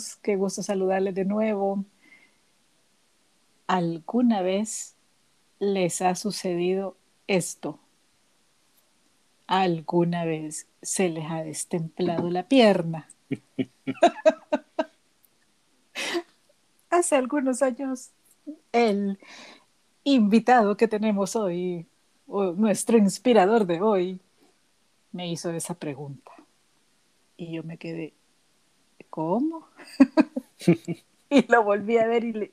Hola a todos, qué gusto saludarles de nuevo. ¿Alguna vez les ha sucedido esto? ¿Alguna vez se les ha destemplado la pierna? Hace algunos años, el invitado que tenemos hoy, nuestro inspirador de hoy, me hizo esa pregunta. Y yo me quedé, ¿cómo? y lo volví a ver y le,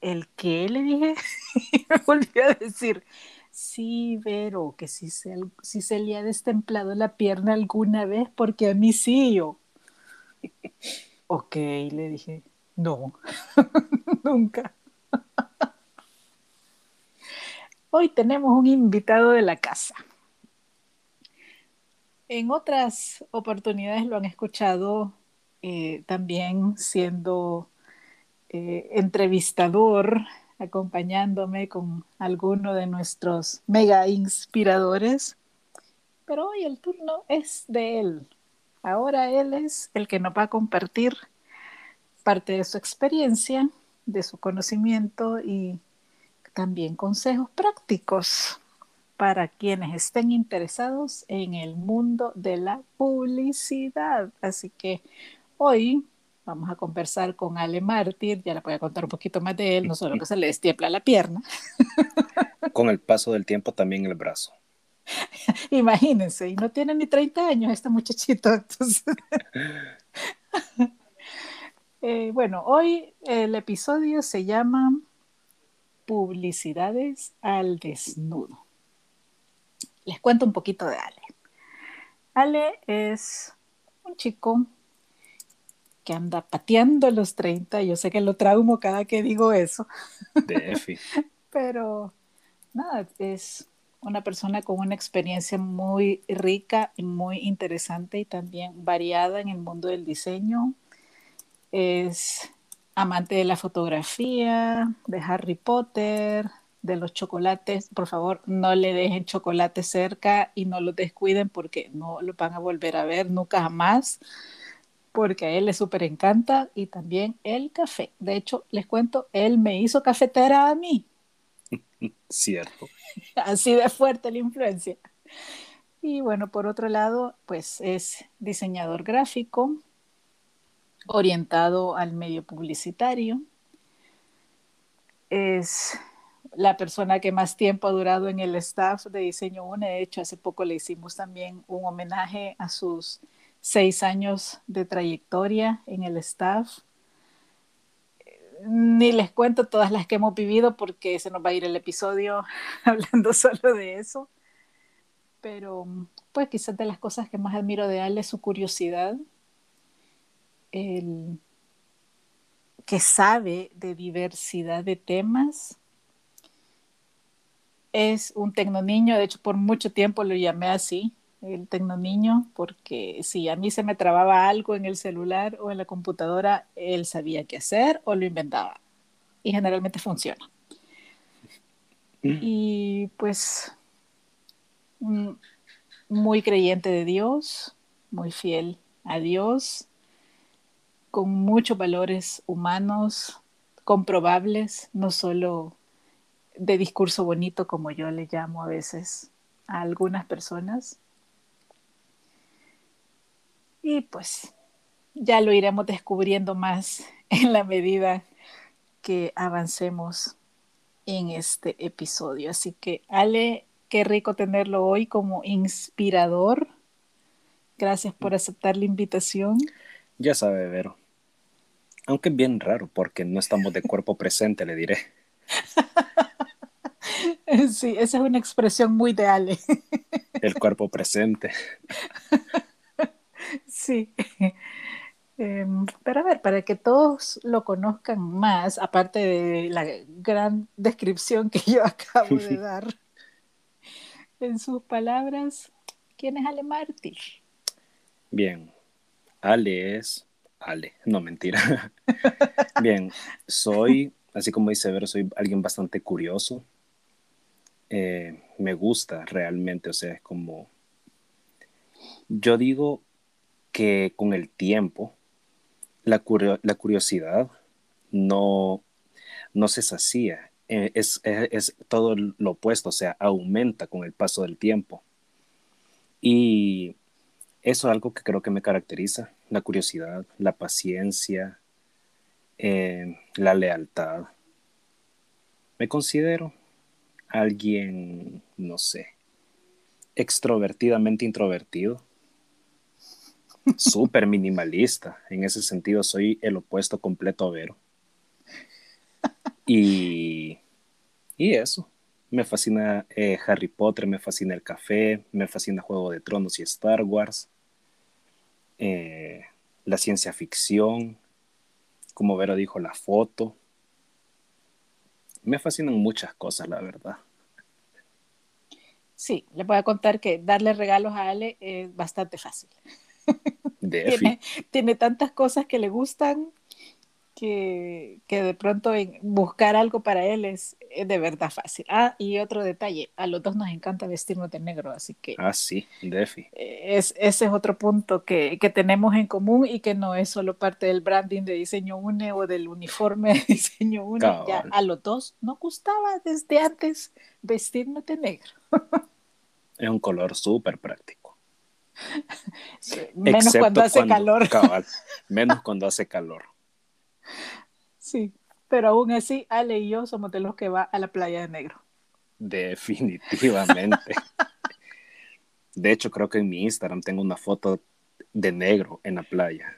¿el qué? Le dije. y me volví a decir, sí, Vero, que si se, si se le ha destemplado la pierna alguna vez, porque a mí sí, yo. ok, le dije, no, nunca. Hoy tenemos un invitado de la casa. En otras oportunidades lo han escuchado eh, también siendo eh, entrevistador, acompañándome con alguno de nuestros mega inspiradores. Pero hoy el turno es de él. Ahora él es el que nos va a compartir parte de su experiencia, de su conocimiento y también consejos prácticos para quienes estén interesados en el mundo de la publicidad. Así que hoy vamos a conversar con Ale Mártir, ya le voy a contar un poquito más de él, no solo que se le destiepla la pierna. Con el paso del tiempo también el brazo. Imagínense, y no tiene ni 30 años este muchachito. Entonces... eh, bueno, hoy el episodio se llama Publicidades al desnudo les cuento un poquito de Ale. Ale es un chico que anda pateando los 30. Yo sé que lo traumo cada que digo eso. Pero nada, es una persona con una experiencia muy rica y muy interesante y también variada en el mundo del diseño. Es amante de la fotografía, de Harry Potter, de los chocolates, por favor, no le dejen chocolate cerca y no lo descuiden porque no lo van a volver a ver nunca jamás, porque a él le súper encanta y también el café. De hecho, les cuento, él me hizo cafetera a mí. Cierto. Así de fuerte la influencia. Y bueno, por otro lado, pues es diseñador gráfico, orientado al medio publicitario. Es la persona que más tiempo ha durado en el staff de Diseño UNE. De hecho, hace poco le hicimos también un homenaje a sus seis años de trayectoria en el staff. Ni les cuento todas las que hemos vivido porque se nos va a ir el episodio hablando solo de eso. Pero pues quizás de las cosas que más admiro de él es su curiosidad, el que sabe de diversidad de temas es un tecnoniño, de hecho por mucho tiempo lo llamé así, el tecnoniño, porque si a mí se me trababa algo en el celular o en la computadora, él sabía qué hacer o lo inventaba. Y generalmente funciona. Y pues mm, muy creyente de Dios, muy fiel a Dios, con muchos valores humanos comprobables, no solo de discurso bonito, como yo le llamo a veces a algunas personas. Y pues ya lo iremos descubriendo más en la medida que avancemos en este episodio. Así que Ale, qué rico tenerlo hoy como inspirador. Gracias por aceptar la invitación. Ya sabe, Vero. Aunque es bien raro porque no estamos de cuerpo presente, le diré. Sí, esa es una expresión muy de Ale. El cuerpo presente. Sí. Em, pero a ver, para que todos lo conozcan más, aparte de la gran descripción que yo acabo de dar, en sus palabras, ¿quién es Ale Mártir? Bien, Ale es Ale, no mentira. Bien, soy, así como dice Ver, soy alguien bastante curioso, eh, me gusta realmente, o sea, es como, yo digo que con el tiempo la, curiosidad no, no se sacía, eh, es, es, todo lo opuesto, o sea, aumenta con el paso del tiempo. Y eso es algo que creo que me caracteriza, la curiosidad, la paciencia, eh, la lealtad. Me considero alguien, no sé, extrovertidamente introvertido, súper minimalista. En ese sentido, soy el opuesto completo a Vero. Y, y eso. Me fascina eh, Harry Potter, me fascina el café, me fascina Juego de Tronos y Star Wars. Eh, la ciencia ficción, como Vero dijo, la foto. Me fascinan muchas cosas, la verdad. Sí, le voy a contar que darle regalos a Ale es bastante fácil. Tiene, tiene, tantas cosas que le gustan que, de pronto buscar algo para él es, de verdad fácil. Ah, y otro detalle, a los dos nos encanta vestirnos de negro, así que... Ah, sí, Defi. Es, ese es otro punto que, tenemos en común y que no es solo parte del branding de Diseño UNE o del uniforme de Diseño UNE. Ya a los dos nos gustaba desde antes vestirnos de negro. es un color súper práctico. Menos cuando hace calor. menos cuando hace calor. Sí, pero aún así, Ale y yo somos de los que va a la playa de negro. Definitivamente. de hecho, creo que en mi Instagram tengo una foto de negro en la playa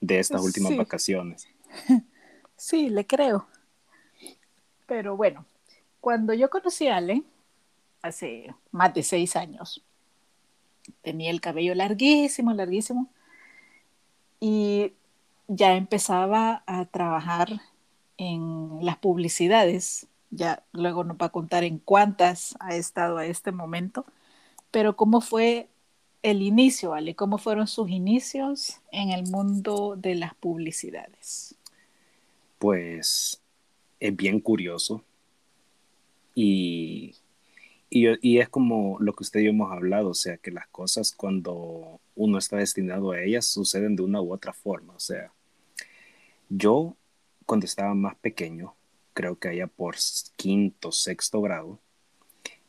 de estas últimas vacaciones. Sí, le creo. Pero bueno, cuando yo conocí a Ale, hace más de seis años, tenía el cabello larguísimo, larguísimo, y ya empezaba a trabajar en las publicidades, ya luego nos va a contar en cuántas ha estado a este momento, pero cómo fue el inicio, Ale, cómo fueron sus inicios en el mundo de las publicidades. Pues es bien curioso. Y, y, es como lo que usted y yo hemos hablado, o sea, que las cosas cuando uno está destinado a ellas suceden de una u otra forma, o sea, yo, cuando estaba más pequeño, creo que allá por quinto, sexto grado,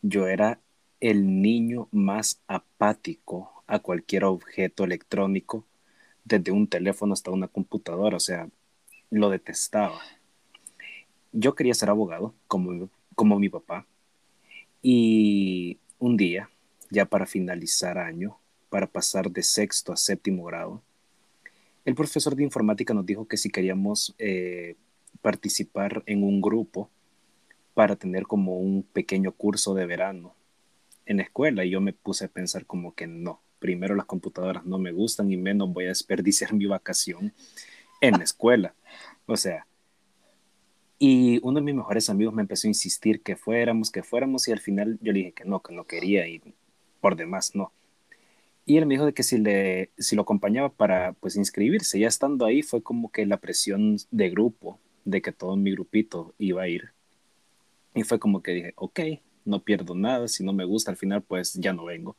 yo era el niño más apático a cualquier objeto electrónico, desde un teléfono hasta una computadora, o sea, lo detestaba. Yo quería ser abogado, como, como mi papá, y un día, ya para finalizar año, para pasar de sexto a séptimo grado, el profesor de informática nos dijo que si queríamos eh, participar en un grupo para tener como un pequeño curso de verano en la escuela y yo me puse a pensar como que no, primero las computadoras no me gustan y menos voy a desperdiciar mi vacación en la escuela. O sea, y uno de mis mejores amigos me empezó a insistir que fuéramos, que fuéramos y al final yo le dije que no, que no quería y por demás no. Y él me dijo de que si, le, si lo acompañaba para pues inscribirse, ya estando ahí fue como que la presión de grupo, de que todo mi grupito iba a ir. Y fue como que dije, ok, no pierdo nada, si no me gusta al final pues ya no vengo.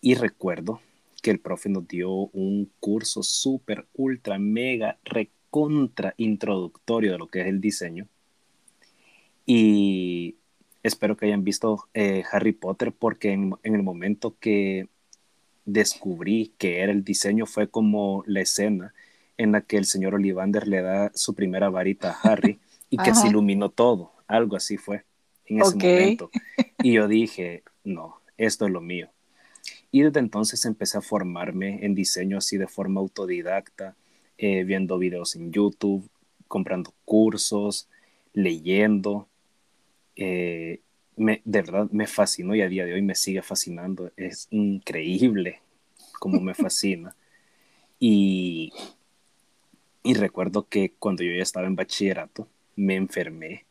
Y recuerdo que el profe nos dio un curso súper, ultra, mega, recontra introductorio de lo que es el diseño. Y espero que hayan visto eh, Harry Potter porque en, el momento que descubrí que era el diseño fue como la escena en la que el señor Ollivander le da su primera varita a Harry y que se iluminó todo. Algo así fue en ese momento. Y yo dije, no, esto es lo mío. Y desde entonces empecé a formarme en diseño así de forma autodidacta, eh, viendo videos en YouTube, comprando cursos, leyendo. Eh, me, de verdad me fascinó y a día de hoy me sigue fascinando. Es increíble como me fascina. Y, y recuerdo que cuando yo ya estaba en bachillerato, me enfermé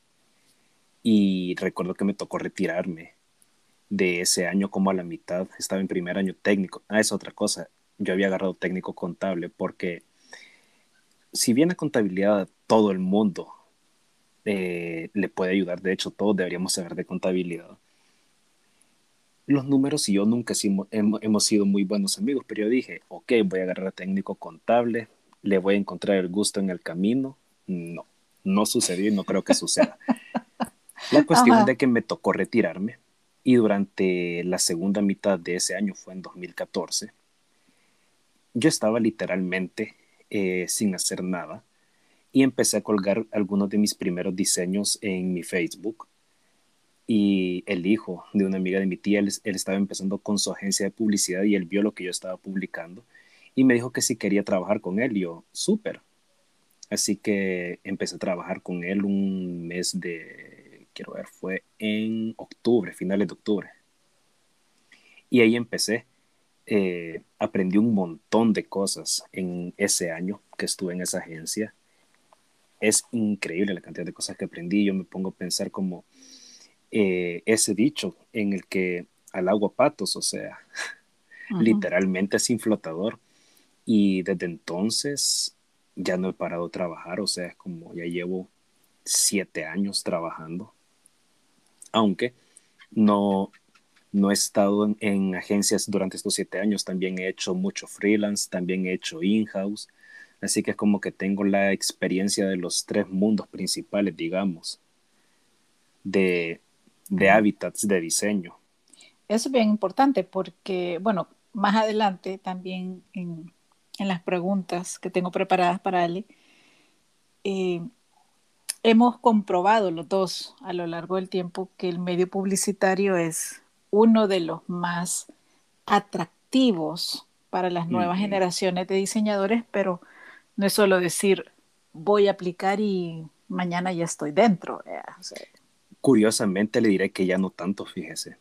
y recuerdo que me tocó retirarme de ese año como a la mitad. Estaba en primer año técnico. Ah, es otra cosa. Yo había agarrado técnico contable porque si bien a contabilidad todo el mundo eh, le puede ayudar. De hecho, todos deberíamos saber de contabilidad. Los números y yo nunca hemos, hemos sido muy buenos amigos, pero yo dije, ok, voy a agarrar a técnico contable, le voy a encontrar el gusto en el camino. No, no sucedió y no creo que suceda. La cuestión es de que me tocó retirarme y durante la segunda mitad de ese año, fue en 2014, yo estaba literalmente eh, sin hacer nada y empecé a colgar algunos de mis primeros diseños en mi Facebook. Y el hijo de una amiga de mi tía, él, estaba empezando con su agencia de publicidad y él vio lo que yo estaba publicando y me dijo que si quería trabajar con él. Yo, súper. Así que empecé a trabajar con él un mes de, quiero ver, fue en octubre, finales de octubre. Y ahí empecé. Eh, aprendí un montón de cosas en ese año que estuve en esa agencia. Es increíble la cantidad de cosas que aprendí. Yo me pongo a pensar como eh, ese dicho en el que al agua patos, o sea, literalmente sin flotador. Y desde entonces ya no he parado de trabajar, o sea, es como ya llevo siete años trabajando. Aunque no, no he estado en, agencias durante estos siete años, también he hecho mucho freelance, también he hecho in-house, así que es como que tengo la experiencia de los tres mundos principales, digamos, de, de hábitats de diseño. Eso es bien importante porque, bueno, más adelante también en, en las preguntas que tengo preparadas para Ale, eh, hemos comprobado los dos a lo largo del tiempo que el medio publicitario es uno de los más atractivos para las nuevas generaciones de diseñadores, pero no es solo decir voy a aplicar y mañana ya estoy dentro. Eh, Curiosamente le diré que ya no tanto, fíjese.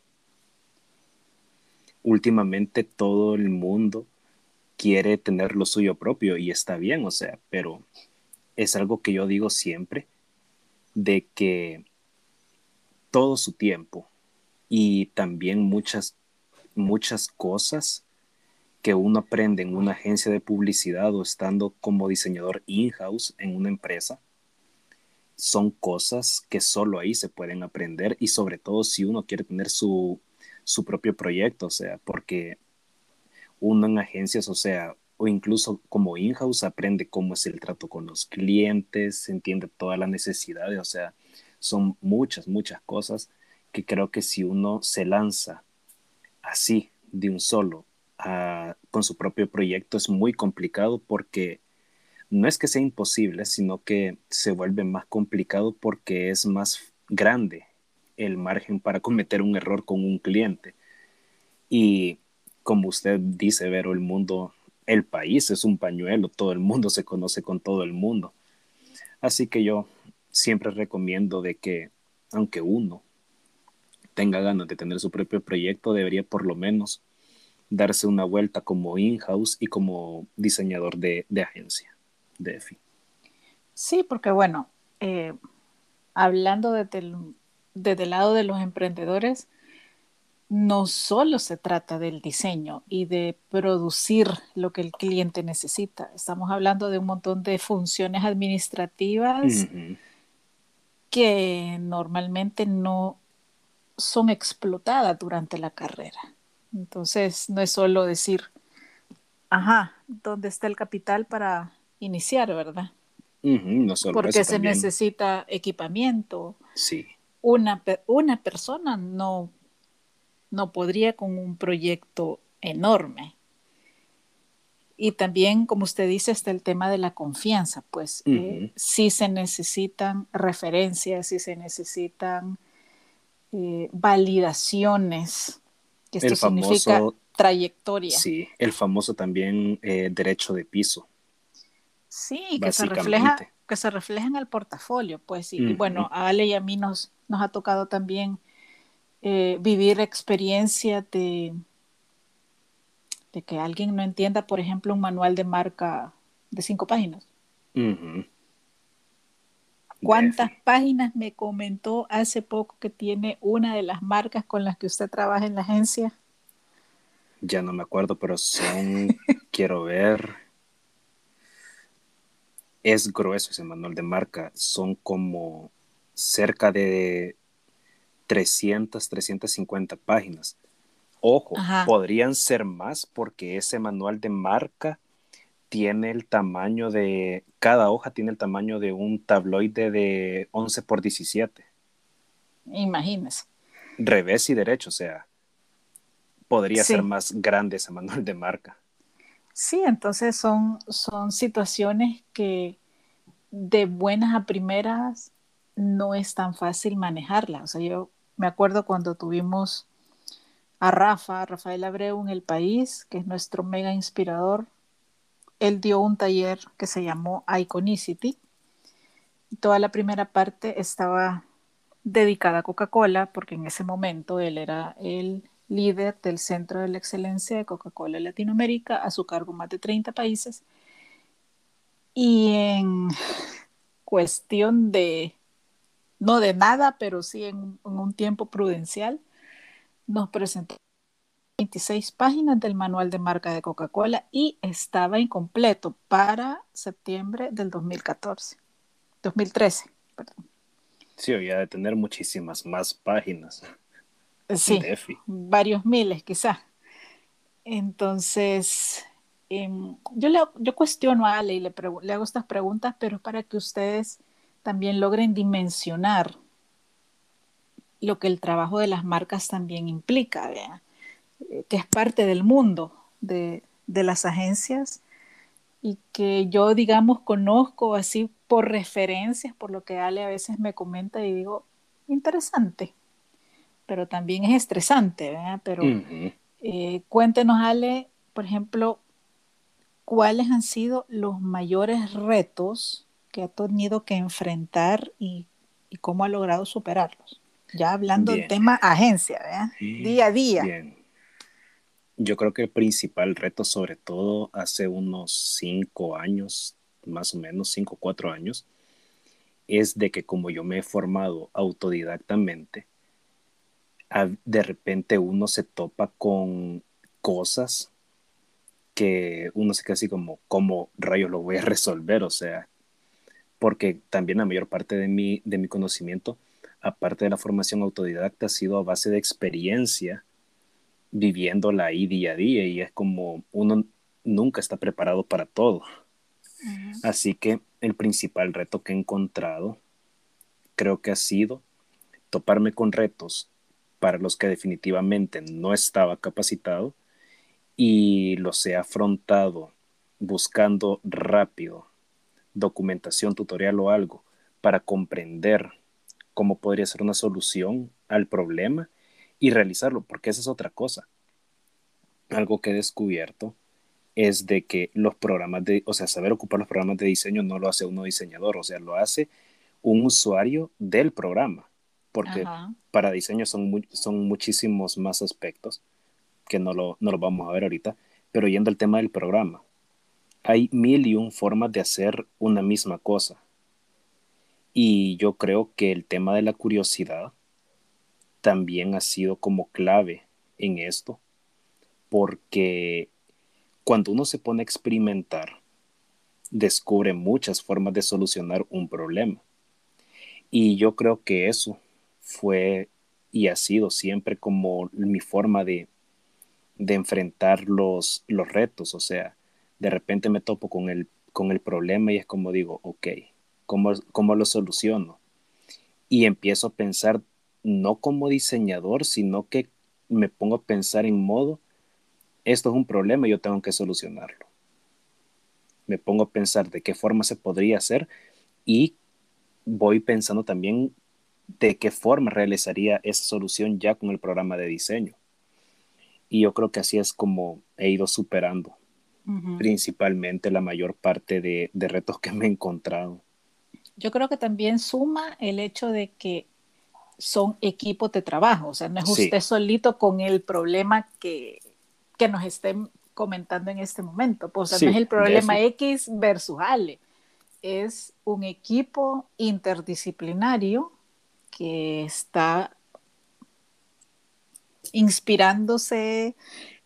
Últimamente todo el mundo quiere tener lo suyo propio y está bien, o sea, pero es algo que yo digo siempre, de que todo su tiempo y también muchas, muchas cosas que uno aprende en una agencia de publicidad o estando como diseñador in-house en una empresa, son cosas que solo ahí se pueden aprender y sobre todo si uno quiere tener su, su propio proyecto, o sea, porque uno en agencias, o sea, o incluso como in-house aprende cómo es el trato con los clientes, entiende todas las necesidades, o sea, son muchas, muchas cosas que creo que si uno se lanza así de un solo con su propio proyecto es muy complicado porque no es que sea imposible, sino que se vuelve más complicado porque es más grande el margen para cometer un error con un cliente. Y como usted dice, Vero, el mundo, el país es un pañuelo, todo el mundo se conoce con todo el mundo. Así que yo siempre recomiendo de que, aunque uno tenga ganas de tener su propio proyecto, debería por lo menos darse una vuelta como in-house y como diseñador de, agencia, de EFI. Sí, porque bueno, eh, hablando desde el lado de los emprendedores, no solo se trata del diseño y de producir lo que el cliente necesita. Estamos hablando de un montón de funciones administrativas que normalmente no son explotadas durante la carrera. Entonces, no es solo decir, ajá, ¿dónde está el capital para iniciar, verdad? no solo Porque se necesita equipamiento. Sí. Una, una persona no no podría con un proyecto enorme. Y también, como usted dice, está el tema de la confianza, pues eh, si se necesitan referencias, si se necesitan eh, validaciones, que esto significa trayectoria. Sí, el famoso también eh, derecho de piso. Sí, que se refleja que se refleja en el portafolio, pues, y, bueno, a Ale y a mí nos, nos ha tocado también eh, vivir experiencia de, de que alguien no entienda, por ejemplo, un manual de marca de cinco páginas. ¿Cuántas páginas me comentó hace poco que tiene una de las marcas con las que usted trabaja en la agencia? Ya no me acuerdo, pero son, quiero ver, es grueso ese manual de marca, son como cerca de 300, 350 páginas. Ojo, podrían ser más porque ese manual de marca tiene el tamaño de, cada hoja tiene el tamaño de un tabloide de 11 por 17. Imagínese. Revés y derecho, o sea, podría ser más grande ese manual de marca. Sí, entonces son, son situaciones que de buenas a primeras no es tan fácil manejarlas. O sea, yo me acuerdo cuando tuvimos a Rafa, Rafael Abreu en el país, que es nuestro mega inspirador, él dio un taller que se llamó Iconicity. Toda la primera parte estaba dedicada a Coca-Cola, porque en ese momento él era el líder del Centro de la Excelencia de Coca-Cola en Latinoamérica, a su cargo más de 30 países. Y en cuestión de, no de nada, pero sí en, un tiempo prudencial, nos presentó 26 páginas del manual de marca de Coca-Cola y estaba incompleto para septiembre del 2014, 2013, perdón. Sí, había de tener muchísimas más páginas. Sí, varios miles quizás. Entonces, em, yo, le, yo cuestiono a Ale y le, le hago estas preguntas, pero para que ustedes también logren dimensionar lo que el trabajo de las marcas también implica, eh, que es parte del mundo de, de las agencias y que yo, digamos, conozco así por referencias, por lo que Ale a veces me comenta y digo, interesante pero también es estresante, ¿verdad? Pero eh, cuéntenos, Ale, por ejemplo, cuáles han sido los mayores retos que ha tenido que enfrentar y, cómo ha logrado superarlos. Ya hablando del tema agencia, ¿verdad? Día a día. Bien. Yo creo que el principal reto, sobre todo hace unos cinco años, más o menos cinco o cuatro años, es de que como yo me he formado autodidactamente, de repente uno se topa con cosas que uno se queda así como, ¿cómo rayos lo voy a resolver? O sea, porque también la mayor parte de mi, de mi conocimiento, aparte de la formación autodidacta, ha sido a base de experiencia, viviéndola ahí día a día, y es como uno nunca está preparado para todo. Así que el principal reto que he encontrado creo que ha sido toparme con retos para los que definitivamente no estaba capacitado y los he afrontado buscando rápido documentación, tutorial o algo para comprender cómo podría ser una solución al problema y realizarlo, porque esa es otra cosa. Algo que he descubierto es de que los programas de, o sea, saber ocupar los programas de diseño no lo hace uno diseñador, o sea, lo hace un usuario del programa porque para diseño son, son muchísimos más aspectos que no lo, no lo vamos a ver ahorita, pero yendo al tema del programa, hay mil y un formas de hacer una misma cosa. Y yo creo que el tema de la curiosidad también ha sido como clave en esto, porque cuando uno se pone a experimentar, descubre muchas formas de solucionar un problema. Y yo creo que eso fue y ha sido siempre como mi forma de, enfrentar los, los retos. O sea, de repente me topo con el, con el problema y es como digo, ok, ¿cómo, ¿cómo lo soluciono? Y empiezo a pensar no como diseñador, sino que me pongo a pensar en modo, esto es un problema y yo tengo que solucionarlo. Me pongo a pensar de qué forma se podría hacer y voy pensando también de qué forma realizaría esa solución ya con el programa de diseño. Y yo creo que así es como he ido superando principalmente la mayor parte de, retos que me he encontrado. Yo creo que también suma el hecho de que son equipos de trabajo, o sea, no es usted solito con el problema que, nos estén comentando en este momento, pues, no es el problema X versus Ale, es un equipo interdisciplinario que está inspirándose,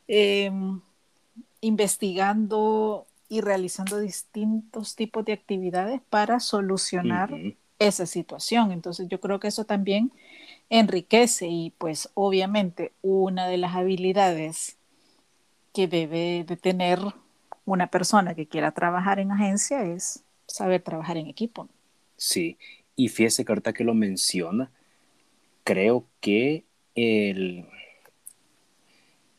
em, investigando y realizando distintos tipos de actividades para solucionar esa situación. Entonces yo creo que eso también enriquece y pues obviamente una de las habilidades que debe de tener una persona que quiera trabajar en agencia es saber trabajar en equipo. Sí, y fíjese que ahorita que lo menciona, creo que el...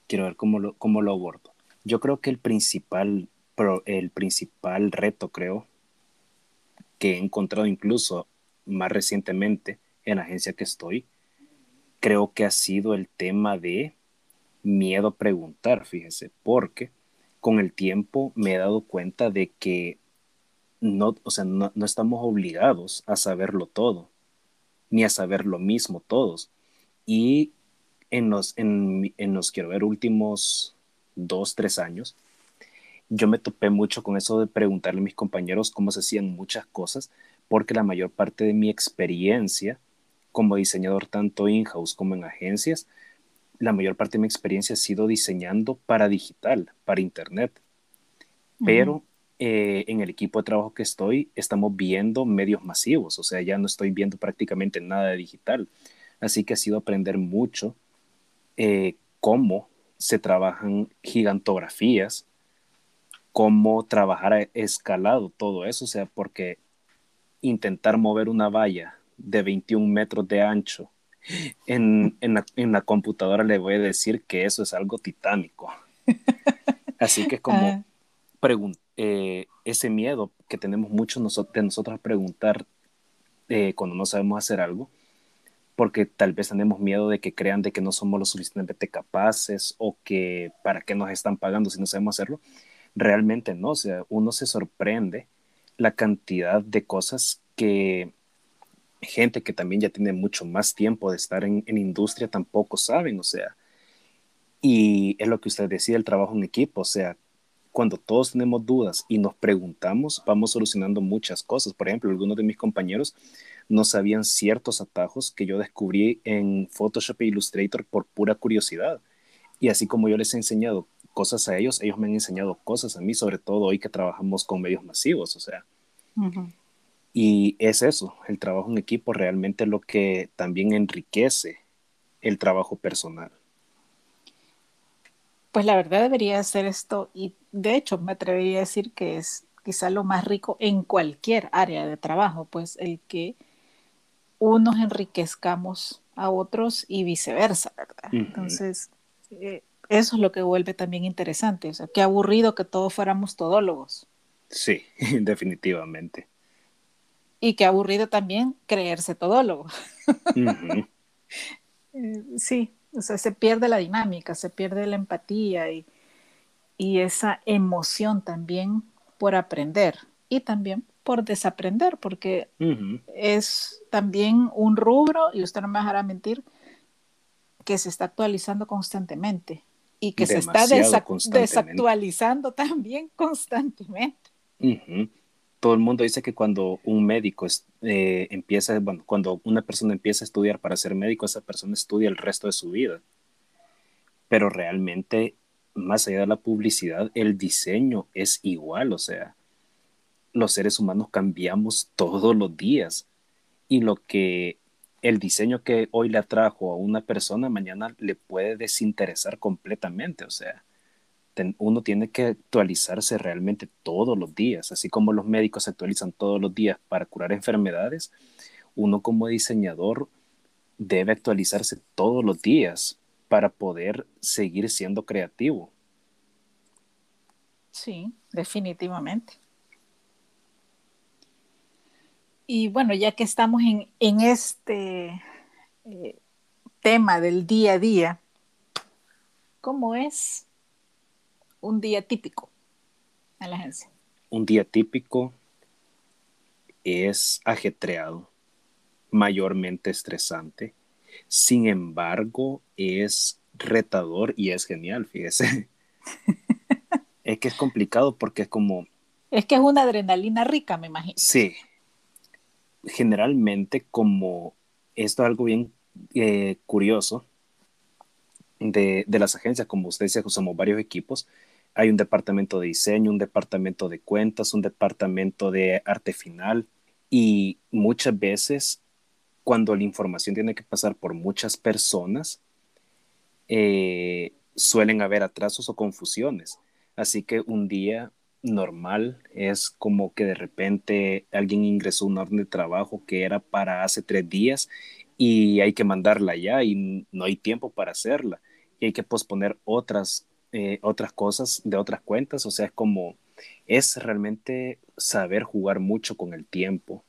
Quiero ver cómo lo, cómo lo abordo. Yo creo que el principal, el principal reto, creo, que he encontrado incluso más recientemente en la agencia que estoy, creo que ha sido el tema de miedo a preguntar, fíjese, porque con el tiempo me he dado cuenta de que no, o sea, no, estamos obligados a saberlo todo, ni a saber lo mismo todos. Y en los, en, en los, quiero ver, últimos dos, tres años, yo me topé mucho con eso de preguntarle a mis compañeros cómo se hacían muchas cosas, porque la mayor parte de mi experiencia como diseñador tanto in-house como en agencias, la mayor parte de mi experiencia ha sido diseñando para digital, para internet. Pero eh, en el equipo de trabajo que estoy, estamos viendo medios masivos, o sea, ya no estoy viendo prácticamente nada de digital. Así que ha sido aprender mucho eh, cómo se trabajan gigantografías, cómo trabajar escalado todo eso, o sea, porque intentar mover una valla de 21 metros de ancho en, en, la, computadora le voy a decir que eso es algo titánico. Así que como ah. Eh, ese miedo que tenemos muchos de nosotros a preguntar eh, cuando no sabemos hacer algo, porque tal vez tenemos miedo de que crean de que no somos lo suficientemente capaces o que para qué nos están pagando si no sabemos hacerlo. Realmente no, o sea, uno se sorprende la cantidad de cosas que gente que también ya tiene mucho más tiempo de estar en, en industria tampoco saben, o sea, y es lo que usted decía, el trabajo en equipo, o sea, cuando todos tenemos dudas y nos preguntamos, vamos solucionando muchas cosas. Por ejemplo, algunos de mis compañeros no sabían ciertos atajos que yo descubrí en Photoshop e Illustrator por pura curiosidad. Y así como yo les he enseñado cosas a ellos, ellos me han enseñado cosas a mí, sobre todo hoy que trabajamos con medios masivos, o sea. Y es eso, el trabajo en equipo realmente lo que también enriquece el trabajo personal. Pues la verdad debería ser esto, y de hecho me atrevería a decir que es quizá lo más rico en cualquier área de trabajo, pues el que unos enriquezcamos a otros y viceversa, ¿verdad? Entonces, eh, eso es lo que vuelve también interesante, o sea, qué aburrido que todos fuéramos todólogos. Sí, definitivamente. Y qué aburrido también creerse todólogo. Eh, sí, o sea, se pierde la dinámica, se pierde la empatía y, esa emoción también por aprender y también por desaprender, porque es también un rubro, y usted no me dejará mentir, que se está actualizando constantemente y que se está desactualizando también constantemente. Todo el mundo dice que cuando un médico eh, empieza, bueno, cuando una persona empieza a estudiar para ser médico, esa persona estudia el resto de su vida. Pero realmente, más allá de la publicidad, el diseño es igual, o sea, los seres humanos cambiamos todos los días. Y lo que el diseño que hoy le atrajo a una persona, mañana le puede desinteresar completamente, o sea, uno tiene que actualizarse realmente todos los días, así como los médicos se actualizan todos los días para curar enfermedades, uno como diseñador debe actualizarse todos los días para poder seguir siendo creativo. Sí, definitivamente. Y bueno, ya que estamos en, este eh, tema del día a día, ¿cómo es un día típico en la agencia? Un día típico es ajetreado, mayormente estresante. Sin embargo, es retador y es genial, fíjese. es que es complicado porque es como... Es que es una adrenalina rica, me imagino. Sí. Generalmente, como esto es algo bien eh, curioso de, de, las agencias, como usted dice, usamos varios equipos, hay un departamento de diseño, un departamento de cuentas, un departamento de arte final y muchas veces cuando la información tiene que pasar por muchas personas, eh, suelen haber atrasos o confusiones. Así que un día normal, es como que de repente alguien ingresó un orden de trabajo que era para hace tres días y hay que mandarla ya y no hay tiempo para hacerla y hay que posponer otras, eh, otras cosas de otras cuentas, o sea, es como, es realmente saber jugar mucho con el tiempo.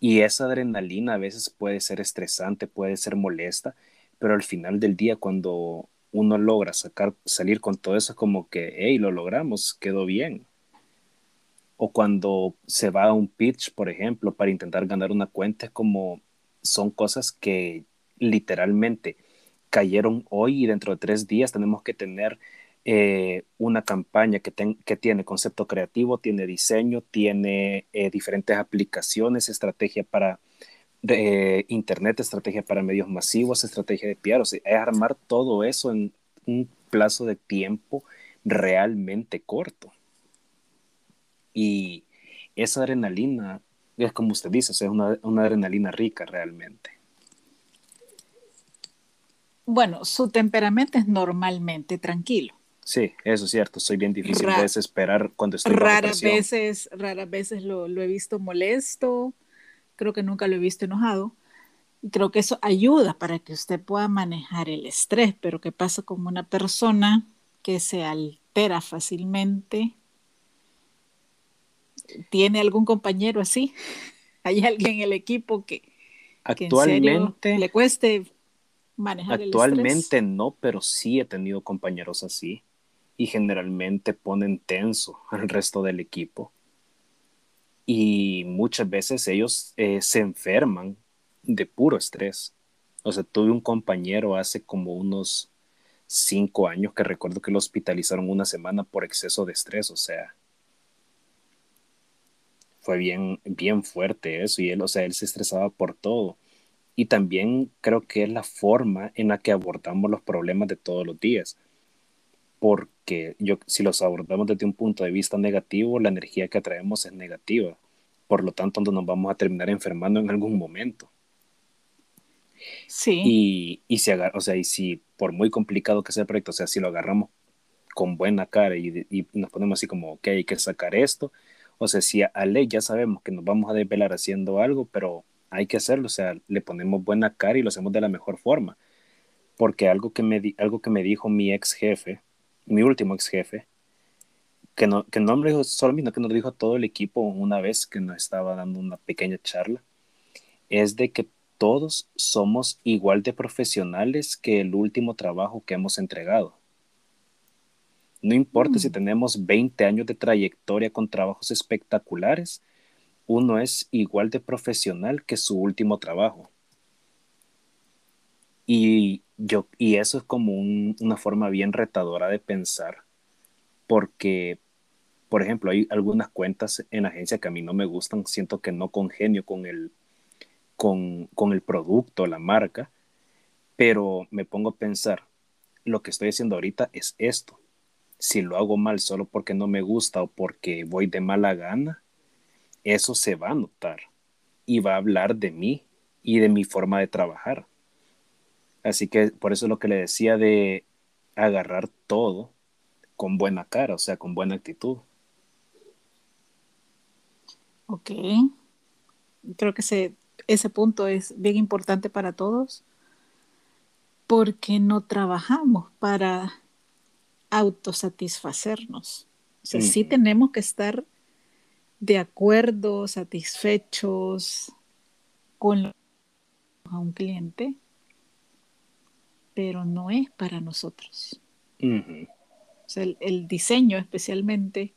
Y esa adrenalina a veces puede ser estresante, puede ser molesta, pero al final del día cuando uno logra sacar, salir con todo eso, es como que, hey, lo logramos, quedó bien. O cuando se va a un pitch, por ejemplo, para intentar ganar una cuenta, es como, son cosas que literalmente cayeron hoy y dentro de tres días tenemos que tener eh, una campaña que, que, tiene concepto creativo, tiene diseño, tiene eh, diferentes aplicaciones, estrategia para de Internet, estrategia para medios masivos, estrategia de PR, o sea, es armar todo eso en un plazo de tiempo realmente corto. Y esa adrenalina, es como usted dice, es una, una adrenalina rica realmente. Bueno, su temperamento es normalmente tranquilo. Sí, eso es cierto. Soy bien difícil de desesperar cuando estoy raras veces, raras veces lo, lo, he visto molesto, creo que nunca lo he visto enojado. Y creo que eso ayuda para que usted pueda manejar el estrés, pero ¿qué pasa con una persona que se altera fácilmente? ¿Tiene algún compañero así? ¿Hay alguien en el equipo que, actualmente le cueste manejar el estrés? Actualmente no, pero sí he tenido compañeros así y generalmente ponen tenso al resto del equipo y muchas veces ellos eh, se enferman de puro estrés. O sea, tuve un compañero hace como unos cinco años que recuerdo que lo hospitalizaron una semana por exceso de estrés, o sea, fue bien, bien fuerte eso y él, o sea, él se estresaba por todo. Y también creo que es la forma en la que abordamos los problemas de todos los días. Porque yo, si los abordamos desde un punto de vista negativo, la energía que atraemos es negativa. Por lo tanto, nos vamos a terminar enfermando en algún momento. Sí. Y, y si o sea, y si por muy complicado que sea el proyecto, o sea, si lo agarramos con buena cara y, y nos ponemos así como, ok, hay que sacar esto, o sea, si a, ley ya sabemos que nos vamos a desvelar haciendo algo, pero hay que hacerlo, o sea, le ponemos buena cara y lo hacemos de la mejor forma. Porque algo que me, algo que me dijo mi ex jefe, mi último ex jefe, que no, que no me dijo solo a mí, que nos dijo todo el equipo una vez que nos estaba dando una pequeña charla, es de que todos somos igual de profesionales que el último trabajo que hemos entregado. No importa si mm. tenemos 20 años de trayectoria con trabajos espectaculares, uno es igual de profesional que su último trabajo. Y, yo, y eso es como una forma bien retadora de pensar, porque por ejemplo, hay algunas cuentas en agencia que a mí no me gustan, siento que no congenio con el, con, con el producto, la marca, pero me pongo a pensar, lo que estoy haciendo ahorita es esto. Si lo hago mal solo porque no me gusta o porque voy de mala gana, eso se va a notar y va a hablar de mí y de mi forma de trabajar. Así que por eso es lo que le decía de agarrar todo con buena cara, o sea, con buena actitud. Ok. Creo que ese, ese punto es bien importante para todos porque no trabajamos para autosatisfacernos. O sea, sí tenemos que estar de acuerdo, satisfechos con lo a un cliente, pero no es para nosotros. O sea, el, diseño especialmente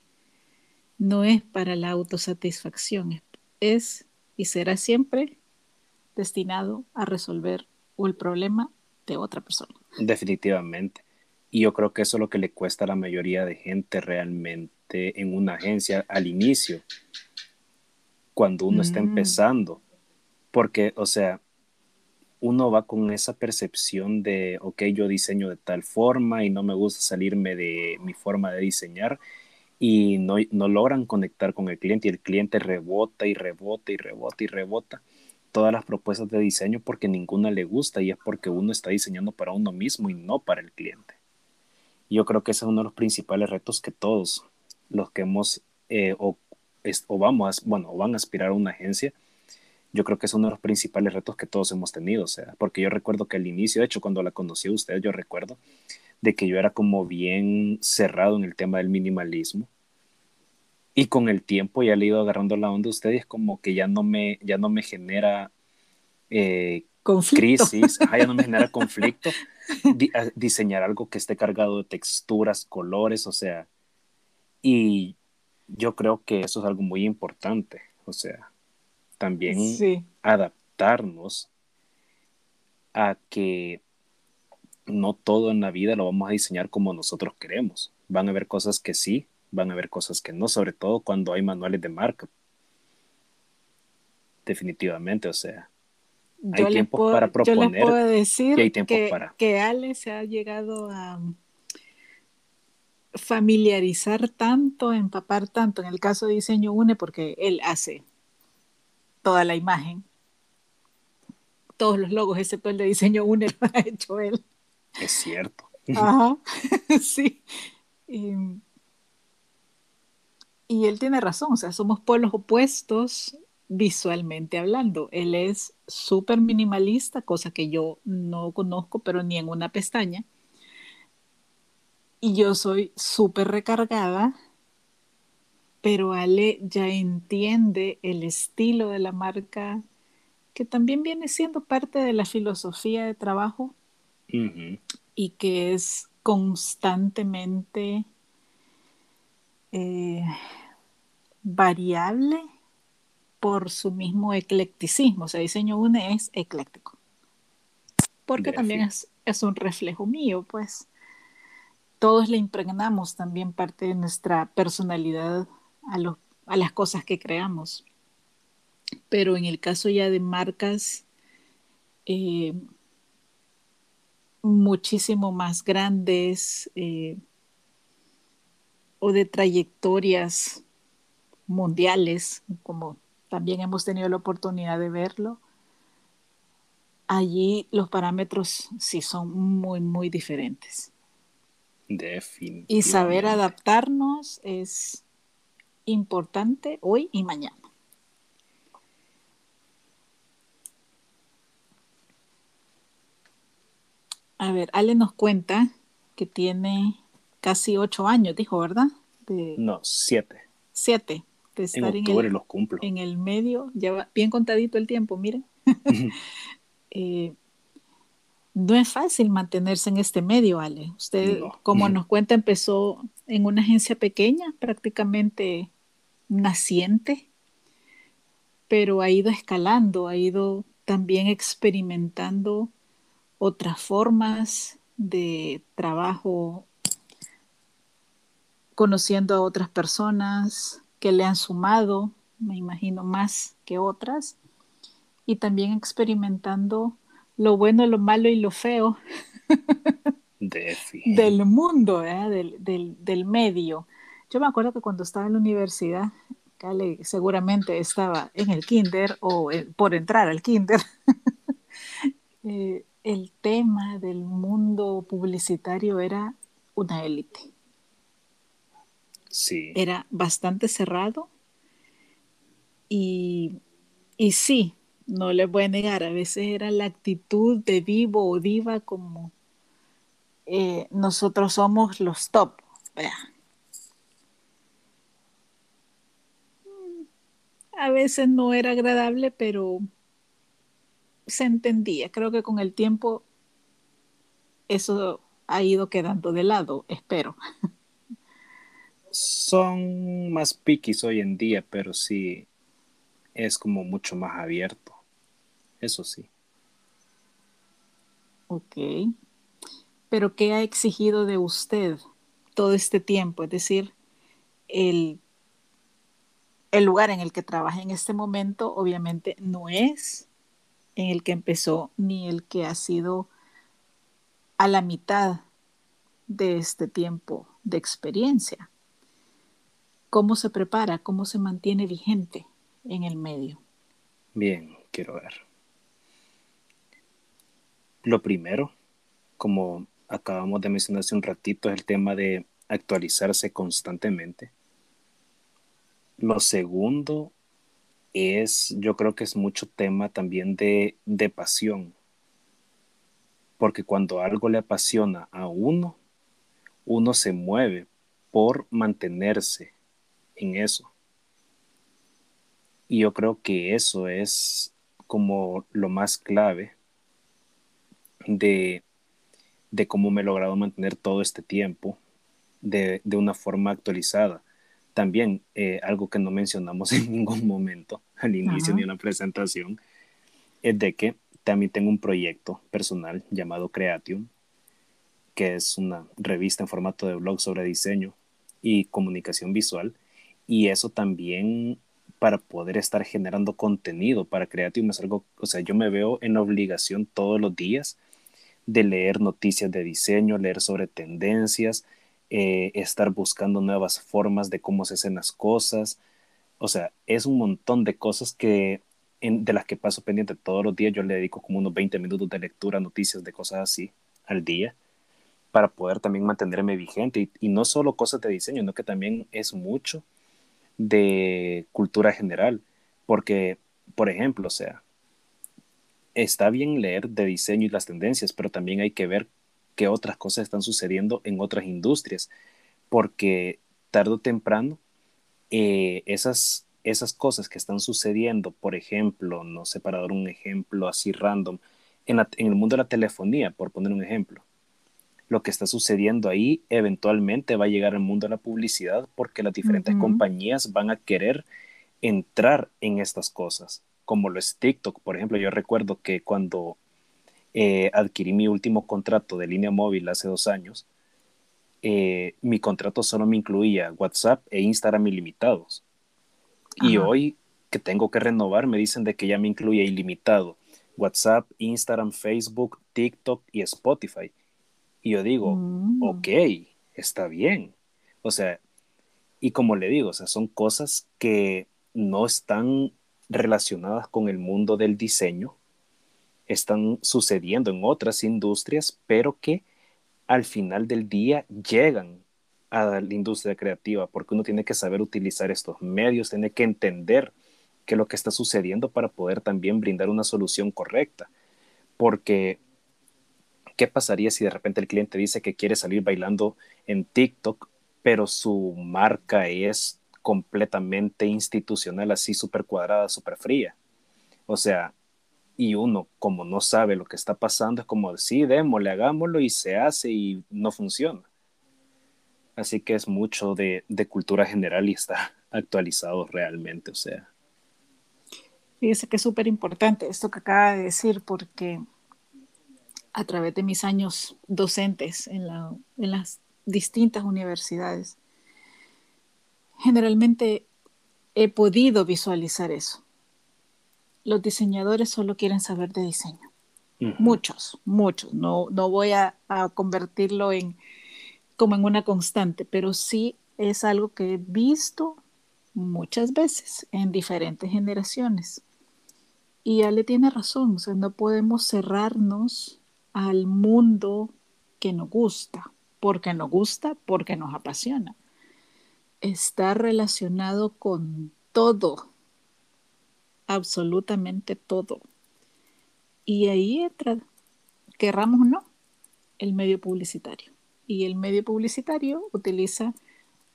no es para la autosatisfacción, es y será siempre destinado a resolver el problema de otra persona. Definitivamente. Y yo creo que eso es lo que le cuesta a la mayoría de gente realmente en una agencia al inicio, cuando uno está mm. empezando. Porque, o sea, uno va con esa percepción de, ok, yo diseño de tal forma y no me gusta salirme de mi forma de diseñar y no, no logran conectar con el cliente y el cliente rebota y rebota y rebota y rebota todas las propuestas de diseño porque ninguna le gusta y es porque uno está diseñando para uno mismo y no para el cliente. yo creo que ese es uno de los principales retos que todos los que hemos eh, o, o, vamos, a, bueno, o van a aspirar a una agencia, yo creo que es uno de los principales retos que todos hemos tenido, o sea, porque yo recuerdo que al inicio, de hecho, cuando la conocí a usted, yo recuerdo de que yo era como bien cerrado en el tema del minimalismo. Y con el tiempo ya le he ido agarrando la onda a usted y es como que ya no me, ya no me genera eh, crisis, ya no me genera conflicto diseñar algo que esté cargado de texturas, colores, o sea, y yo creo que eso es algo muy importante, o sea, también adaptarnos a que no todo en la vida lo vamos a diseñar como nosotros queremos. Van a haber cosas que sí, van a haber cosas que no, sobre todo cuando hay manuales de marca. Definitivamente, o sea, hay tiempo para proponer. Yo les puedo decir hay tiempo que, para... que Ale se ha llegado a familiarizar tanto, empapar tanto en el caso de diseño UNE, porque él hace toda la imagen, todos los logos, excepto el de diseño UNE, lo ha hecho él. Es cierto. Ajá, sí. Y, y él tiene razón, o sea, somos pueblos opuestos visualmente hablando. Él es súper minimalista, cosa que yo no conozco, pero ni en una pestaña. Y yo soy súper recargada, pero Ale ya entiende el estilo de la marca, que también viene siendo parte de la filosofía de trabajo y que es constantemente eh, variable por su mismo eclecticismo. O sea, diseño UNE es ecléctico. Porque también es, es, un reflejo mío, pues. Todos le impregnamos también parte de nuestra personalidad a, a las cosas que creamos. Pero en el caso ya de marcas eh, muchísimo más grandes eh, o de trayectorias mundiales, como también hemos tenido la oportunidad de verlo. Allí los parámetros sí son muy, muy diferentes. Definitivamente. Y saber adaptarnos es importante hoy y mañana. A ver, Ale nos cuenta que tiene casi ocho años, dijo, ¿verdad? No, siete. Siete en octubre el, los cumplo. En el medio, ya va bien contadito el tiempo, miren. Eh, no es fácil mantenerse en este medio, Ale. Usted, como nos cuenta, empezó en una agencia pequeña, prácticamente naciente, pero ha ido escalando, ha ido también experimentando otras formas de trabajo, conociendo a otras personas, que le han sumado, me imagino, más que otras, y también experimentando lo bueno, lo malo y lo feo del mundo, del, del, medio. Yo me acuerdo que cuando estaba en la universidad, Cale seguramente estaba en el kinder o por entrar al kinder, eh, el tema del mundo publicitario era una élite. Era bastante cerrado y, y sí, no les voy a negar, a veces era la actitud de vivo o diva como eh, nosotros somos los top. A veces no era agradable, pero se entendía. Creo que con el tiempo eso ha ido quedando de lado, espero. son más piquis hoy en día, pero sí es como mucho más abierto. Eso sí. Ok. Pero ¿qué ha exigido de usted todo este tiempo? Es decir, el, el lugar en el que trabaja en este momento obviamente no es en el que empezó ni el que ha sido a la mitad de este tiempo de experiencia. ¿Cómo se prepara? ¿Cómo se mantiene vigente en el medio? Bien, quiero ver. Lo primero, como acabamos de mencionar hace un ratito, es el tema de actualizarse constantemente. Lo segundo es, yo creo que es mucho tema también de, de pasión. Porque cuando algo le apasiona a uno, uno se mueve por mantenerse en eso. Y yo creo que eso es como lo más clave de, de cómo me he logrado mantener todo este tiempo de, de una forma actualizada. También eh, algo que no mencionamos en ningún momento al inicio de una presentación es de que también tengo un proyecto personal llamado Creatium, que es una revista en formato de blog sobre diseño y comunicación visual. Y eso también para poder estar generando contenido para Creatium es algo, o sea, yo me veo en obligación todos los días de leer noticias de diseño, leer sobre tendencias, eh, estar buscando nuevas formas de cómo se hacen las cosas. O sea, es un montón de cosas que de las que paso pendiente todos los días. Yo le dedico como unos 20 minutos de lectura, noticias de cosas así al día para poder también mantenerme vigente y, y no solo cosas de diseño, sino que también es mucho de cultura general, porque, por ejemplo, o sea, está bien leer de diseño y las tendencias, pero también hay que ver qué otras cosas están sucediendo en otras industrias, porque tarde o temprano eh, esas, esas cosas que están sucediendo, por ejemplo, no sé, para dar un ejemplo así random, en, en el mundo de la telefonía, por poner un ejemplo, lo que está sucediendo ahí eventualmente va a llegar al mundo de la publicidad porque las diferentes compañías van a querer entrar en estas cosas, como lo es TikTok, por ejemplo. Yo recuerdo que cuando eh, adquirí mi último contrato de línea móvil hace dos años, eh, mi contrato solo me incluía WhatsApp e Instagram ilimitados. Y hoy que tengo que renovar, me dicen de que ya me incluye ilimitado WhatsApp, Instagram, Facebook, TikTok y Spotify. Y yo digo, mm. ok, está bien. O sea, y como le digo, o sea, son cosas que no están relacionadas con el mundo del diseño, están sucediendo en otras industrias, pero que al final del día llegan a la industria creativa, porque uno tiene que saber utilizar estos medios, tiene que entender qué es lo que está sucediendo para poder también brindar una solución correcta. Porque, ¿qué pasaría si de repente el cliente dice que quiere salir bailando en TikTok, pero su marca es completamente institucional, así súper cuadrada, súper fría? O sea, y uno como no sabe lo que está pasando es como sí, démosle, hagámoslo y se hace y no funciona. Así que es mucho de, de cultura general y está actualizado realmente, o sea. Fíjese que es súper importante esto que acaba de decir porque a través de mis años docentes en, la, en las distintas universidades, generalmente he podido visualizar eso los diseñadores solo quieren saber de diseño. Muchos, muchos. No, no voy a, convertirlo en como en una constante, pero sí es algo que he visto muchas veces en diferentes generaciones. Y Ale tiene razón, o sea, no podemos cerrarnos al mundo que nos gusta, porque nos gusta, porque nos apasiona. Está relacionado con todo absolutamente todo. Y ahí entra, querramos o no, el medio publicitario. Y el medio publicitario utiliza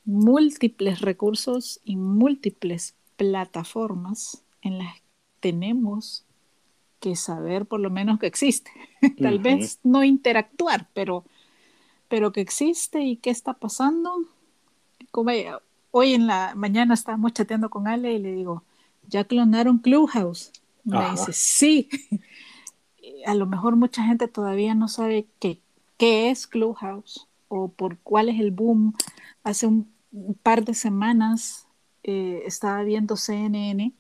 múltiples recursos y múltiples plataformas en las que tenemos que saber por lo menos que existe. Tal vez no interactuar, pero, pero que existe y qué está pasando. Como hoy en la mañana estábamos chateando con Ale y le digo, ¿ya clonaron Clubhouse? Me dice, sí. A lo mejor mucha gente todavía no sabe qué, qué es Clubhouse o por cuál es el boom. Hace un, par de semanas eh, estaba viendo CNN,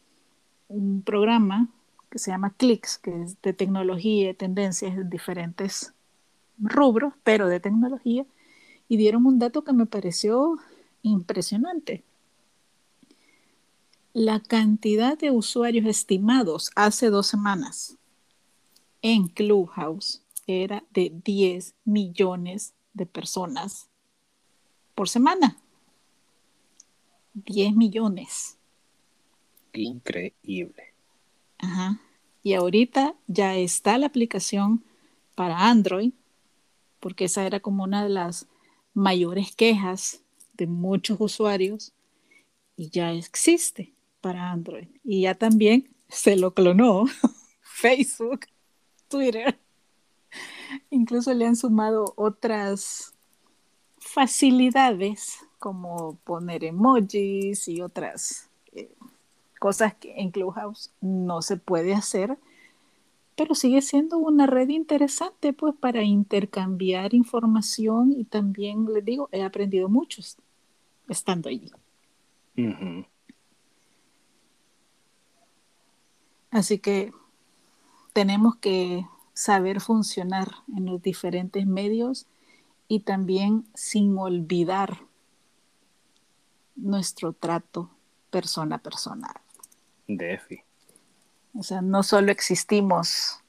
un programa que se llama Clicks, que es de tecnología y tendencias en diferentes rubros, pero de tecnología, y dieron un dato que me pareció impresionante la cantidad de usuarios estimados hace dos semanas en Clubhouse era de 10 millones de personas por semana. 10 millones. Increíble. Ajá. Y ahorita ya está la aplicación para Android, porque esa era como una de las mayores quejas de muchos usuarios y ya existe para Android. Y ya también se lo clonó Facebook, Twitter. Incluso le han sumado otras facilidades como poner emojis y otras eh, cosas que en Clubhouse no se puede hacer, pero sigue siendo una red interesante pues para intercambiar información y también les digo, he aprendido mucho estando allí. Así que tenemos que saber funcionar en los diferentes medios y también sin olvidar nuestro trato persona a persona. Defi. O sea, no solo existimos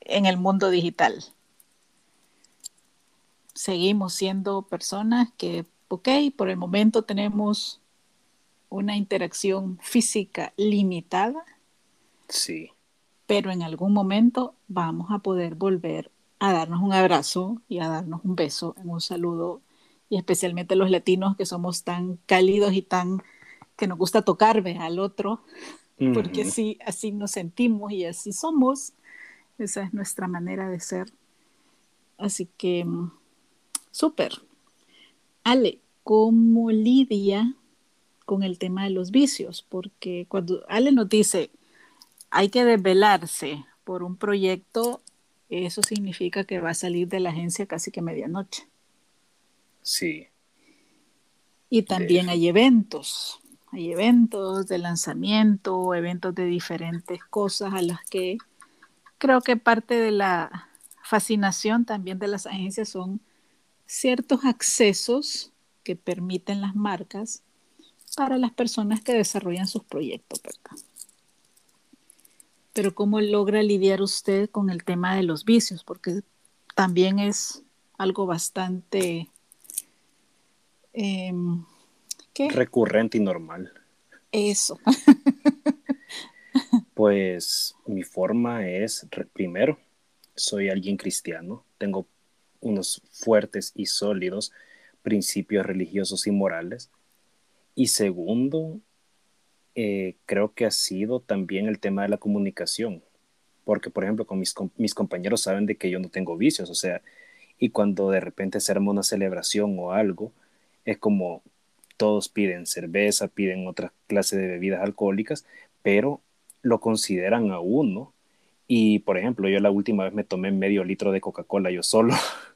en el mundo digital. Seguimos siendo personas que, ok, por el momento tenemos una interacción física limitada. Sí. Pero en algún momento vamos a poder volver a darnos un abrazo y a darnos un beso un saludo. Y especialmente los latinos que somos tan cálidos y tan que nos gusta tocar al otro, porque así, así nos sentimos y así somos. Esa es nuestra manera de ser. Así que, mm, súper. Ale, ¿cómo lidia con el tema de los vicios? Porque cuando Ale nos dice, hay que desvelarse por un proyecto, eso significa que va a salir de la agencia casi que medianoche. Sí. Y también hay eventos. Hay eventos de lanzamiento, eventos de diferentes cosas a las que creo que parte de la fascinación también de las agencias son ciertos accesos que permiten las marcas para las personas que desarrollan sus proyectos, Pero ¿cómo logra lidiar usted con el tema de los vicios? Porque también es algo bastante em, recurrente y normal. Eso. pues mi forma es, primero, soy alguien cristiano, tengo unos fuertes y sólidos principios religiosos y morales. Y segundo, eh, creo que ha sido también el tema de la comunicación, porque por ejemplo con mis, mis compañeros saben de que yo no tengo vicios, o sea, y cuando de repente se arma una celebración o algo, es como todos piden cerveza, piden otra clase de bebidas alcohólicas, pero lo consideran a uno. Y, por ejemplo, yo la última vez me tomé medio litro de Coca-Cola yo solo.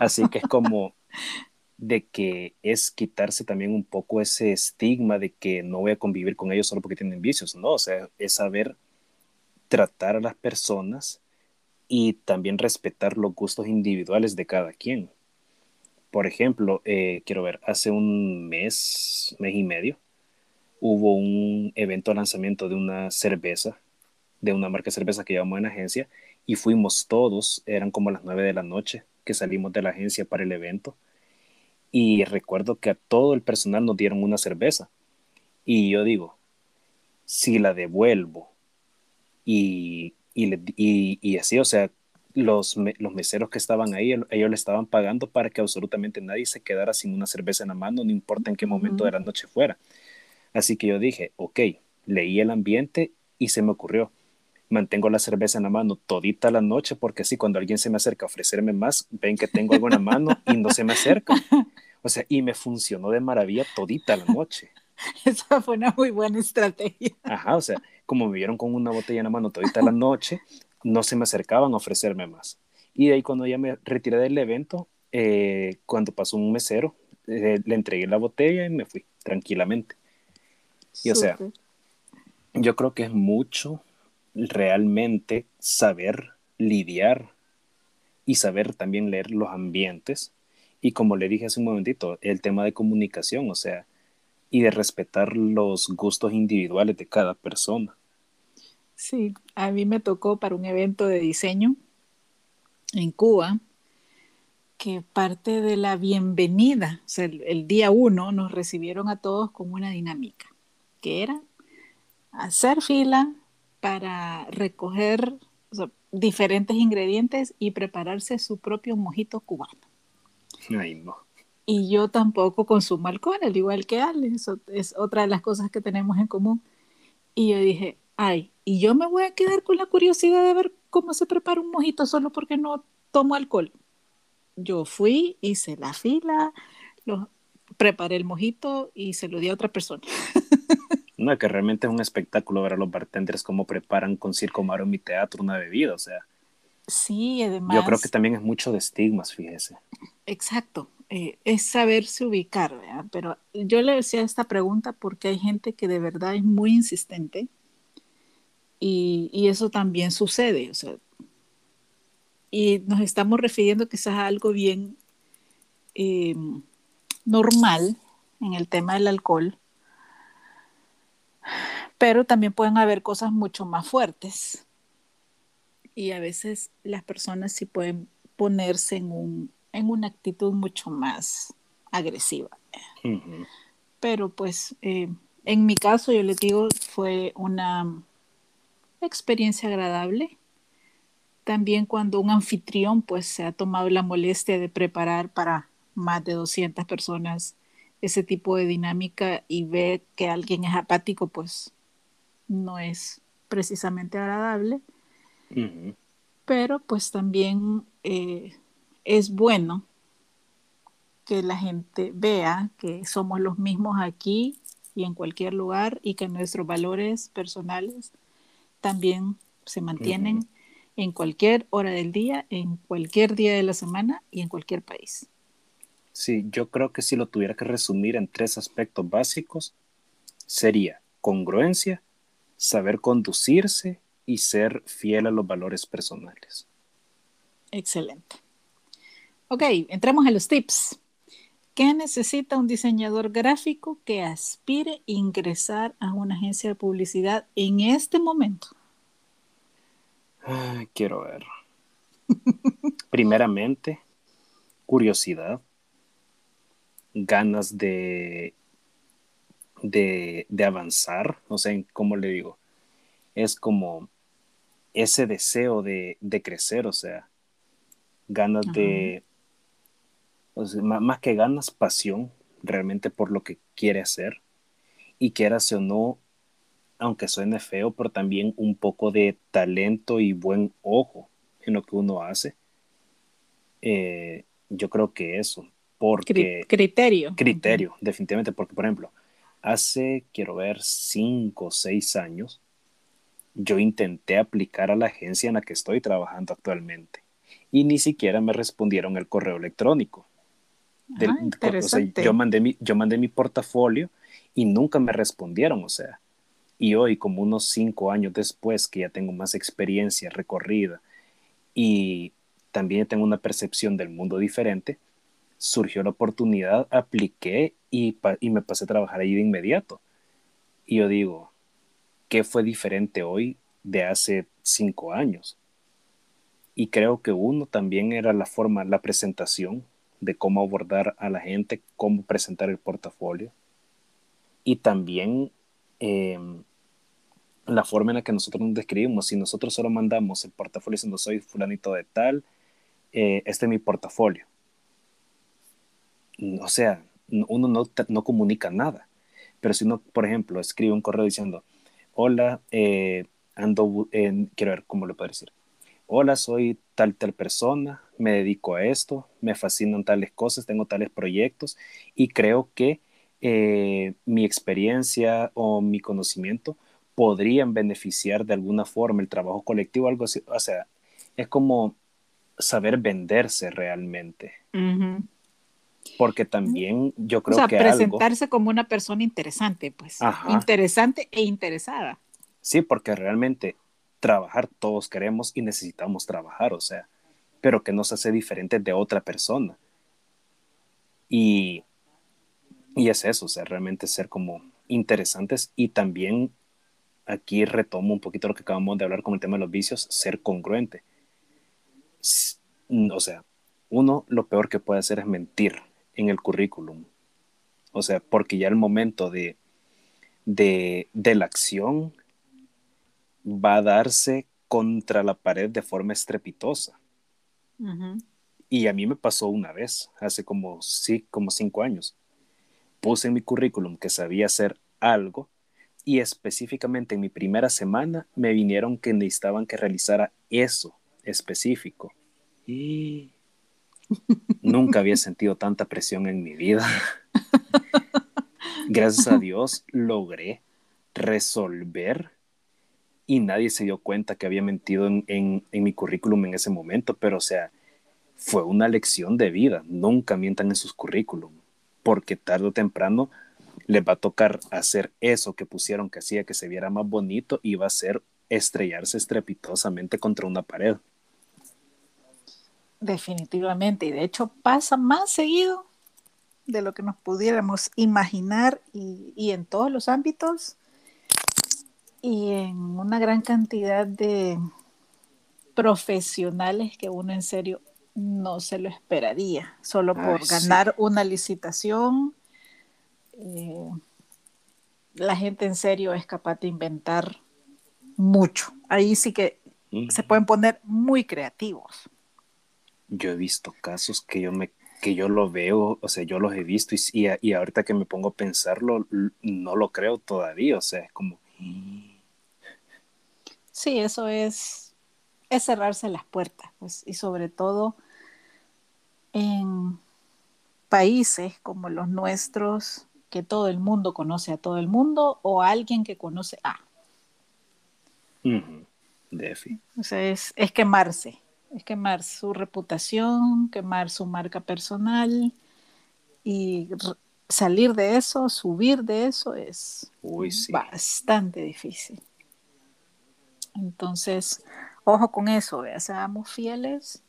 Así que es como de que es quitarse también un poco ese estigma de que no voy a convivir con ellos solo porque tienen vicios, ¿no? O sea, es saber tratar a las personas y también respetar los gustos individuales de cada quien. Por ejemplo, eh, quiero ver, hace un mes, mes y medio, hubo un evento de lanzamiento de una cerveza, de una marca de cerveza que llevamos en agencia, y fuimos todos, eran como las nueve de la noche que salimos de la agencia para el evento, y recuerdo que a todo el personal nos dieron una cerveza, y yo digo, si la devuelvo y, y, y así, o sea, los, los meseros que estaban ahí, ellos le estaban pagando para que absolutamente nadie se quedara sin una cerveza en la mano, no importa en qué momento de la noche fuera. Así que yo dije, ok, leí el ambiente y se me ocurrió, mantengo la cerveza en la mano todita la noche porque así cuando alguien se me acerca a ofrecerme más, ven que tengo algo en la mano y no se me acerca. O sea, y me funcionó de maravilla todita la noche. Esa fue una muy buena estrategia. Ajá, o sea, como me vieron con una botella en la mano todita la noche, no se me acercaban a ofrecerme más. Y de ahí cuando ya me retiré del evento, eh, cuando pasó un mesero, eh, le entregué la botella y me fui tranquilamente. Y o sea, yo creo que es mucho realmente saber lidiar y saber también leer los ambientes. Y como le dije hace un momentito, el tema de comunicación, o sea, y de respetar los gustos individuales de cada persona. Sí, a mí me tocó para un evento de diseño en Cuba que parte de la bienvenida, o sea, el, día uno nos recibieron a todos con una dinámica, que era hacer fila para recoger diferentes ingredientes y prepararse su propio mojito cubano. Ay, no. Y yo tampoco consumo alcohol, al igual que Ale, eso es otra de las cosas que tenemos en común. Y yo dije, ay, y yo me voy a quedar con la curiosidad de ver cómo se prepara un mojito solo porque no tomo alcohol. Yo fui, hice la fila, lo, preparé el mojito y se lo di a otra persona. No, que realmente es un espectáculo ver a los bartenders cómo preparan con circo, marón y teatro una bebida, o sea. Sí, además. Yo creo que también es mucho de estigmas, fíjese. Exacto, eh, es saberse ubicar, ¿verdad? Pero yo le decía esta pregunta porque hay gente que de verdad es muy insistente y, y eso también sucede, o sea, y nos estamos refiriendo quizás a algo bien eh, normal en el tema del alcohol, pero también pueden haber cosas mucho más fuertes. Y a veces las personas sí pueden ponerse en, un, en una actitud mucho más agresiva. Pero pues eh, en mi caso, yo les digo, fue una experiencia agradable. También cuando un anfitrión pues se ha tomado la molestia de preparar para más de 200 personas ese tipo de dinámica y ve que alguien es apático, pues no es precisamente agradable. Pero pues también eh, es bueno que la gente vea que somos los mismos aquí y en cualquier lugar y que nuestros valores personales también se mantienen en cualquier hora del día, en cualquier día de la semana y en cualquier país. Sí, yo creo que si lo tuviera que resumir en tres aspectos básicos, sería congruencia, saber conducirse y ser fiel a los valores personales. Excelente. Ok, entremos a los tips. ¿Qué necesita un diseñador gráfico que aspire a ingresar a una agencia de publicidad en este momento? quiero ver. Primeramente, curiosidad, ganas de, de, avanzar, no sé cómo le digo, es como ese deseo de, crecer, o sea, ganas de, más que ganas, pasión realmente por lo que quiere hacer y quieras o no, aunque suene feo, pero también un poco de talento y buen ojo en lo que uno hace. Eh, yo creo que eso, porque... Criterio. Criterio, definitivamente, porque por ejemplo, hace, quiero ver, cinco o seis años, yo intenté aplicar a la agencia en la que estoy trabajando actualmente y ni siquiera me respondieron el correo electrónico. ah, yo, mandé mi, yo mandé mi portafolio y nunca me respondieron, o sea, y hoy, como unos cinco años después, que ya tengo más experiencia recorrida y también tengo una percepción del mundo diferente, surgió la oportunidad, apliqué y, y me pasé a trabajar ahí de inmediato. Y yo digo, ¿qué fue diferente hoy de hace cinco años? Y creo que uno también era la forma, la presentación de cómo abordar a la gente, cómo presentar el portafolio. Y también em, la forma en la que nosotros nos describimos. Si nosotros solo mandamos el portafolio diciendo soy fulanito de tal, eh, este es mi portafolio. O sea, uno no, no, comunica nada. Pero si uno, por ejemplo, escribe un correo diciendo, hola, eh, ando, quiero ver cómo lo puedo decir. Hola, soy tal, tal persona, me dedico a esto, me fascinan tales cosas, tengo tales proyectos y creo que eh, mi experiencia o mi conocimiento podrían beneficiar de alguna forma el trabajo colectivo, algo así. O sea, es como saber venderse realmente. Porque también yo creo o sea, que presentarse como una persona interesante, pues. Interesante e interesada. Sí, porque realmente trabajar todos queremos y necesitamos trabajar, o sea, pero que nos hace diferentes de otra persona. Y, y es eso, o sea, realmente ser como interesantes y también aquí retomo un poquito lo que acabamos de hablar con el tema de los vicios, ser congruente. O sea, uno, lo peor que puede hacer es mentir en el currículum. O sea, porque ya el momento de, de, de la acción va a darse contra la pared de forma estrepitosa. Y a mí me pasó una vez, hace como, sí, como cinco años. Puse en mi currículum que sabía hacer algo y específicamente en mi primera semana me vinieron que necesitaban que realizara eso específico. Y nunca había sentido tanta presión en mi vida. Gracias a Dios logré resolver y nadie se dio cuenta que había mentido en, en, mi currículum en ese momento, pero o sea, fue una lección de vida. Nunca mientan en sus currículum, porque tarde o temprano les va a tocar hacer eso que pusieron que hacía que se viera más bonito y va a ser estrellarse estrepitosamente contra una pared. Definitivamente, y de hecho pasa más seguido de lo que nos pudiéramos imaginar y, y en todos los ámbitos y en una gran cantidad de profesionales que uno en serio no se lo esperaría, solo por ganar una licitación. Eh, la gente en serio es capaz de inventar mucho. Ahí sí que se pueden poner muy creativos. Yo he visto casos que yo me que yo lo veo, o sea, yo los he visto y, y, ahorita que me pongo a pensarlo, no lo creo todavía, o sea, es como, Sí, eso es, es cerrarse las puertas, pues, y sobre todo en países como los nuestros, que todo el mundo conoce a todo el mundo o alguien que conoce a. O sea, es, es quemarse, es quemar su reputación, quemar su marca personal y salir de eso, subir de eso es bastante difícil. Entonces, ojo con eso, seamos fieles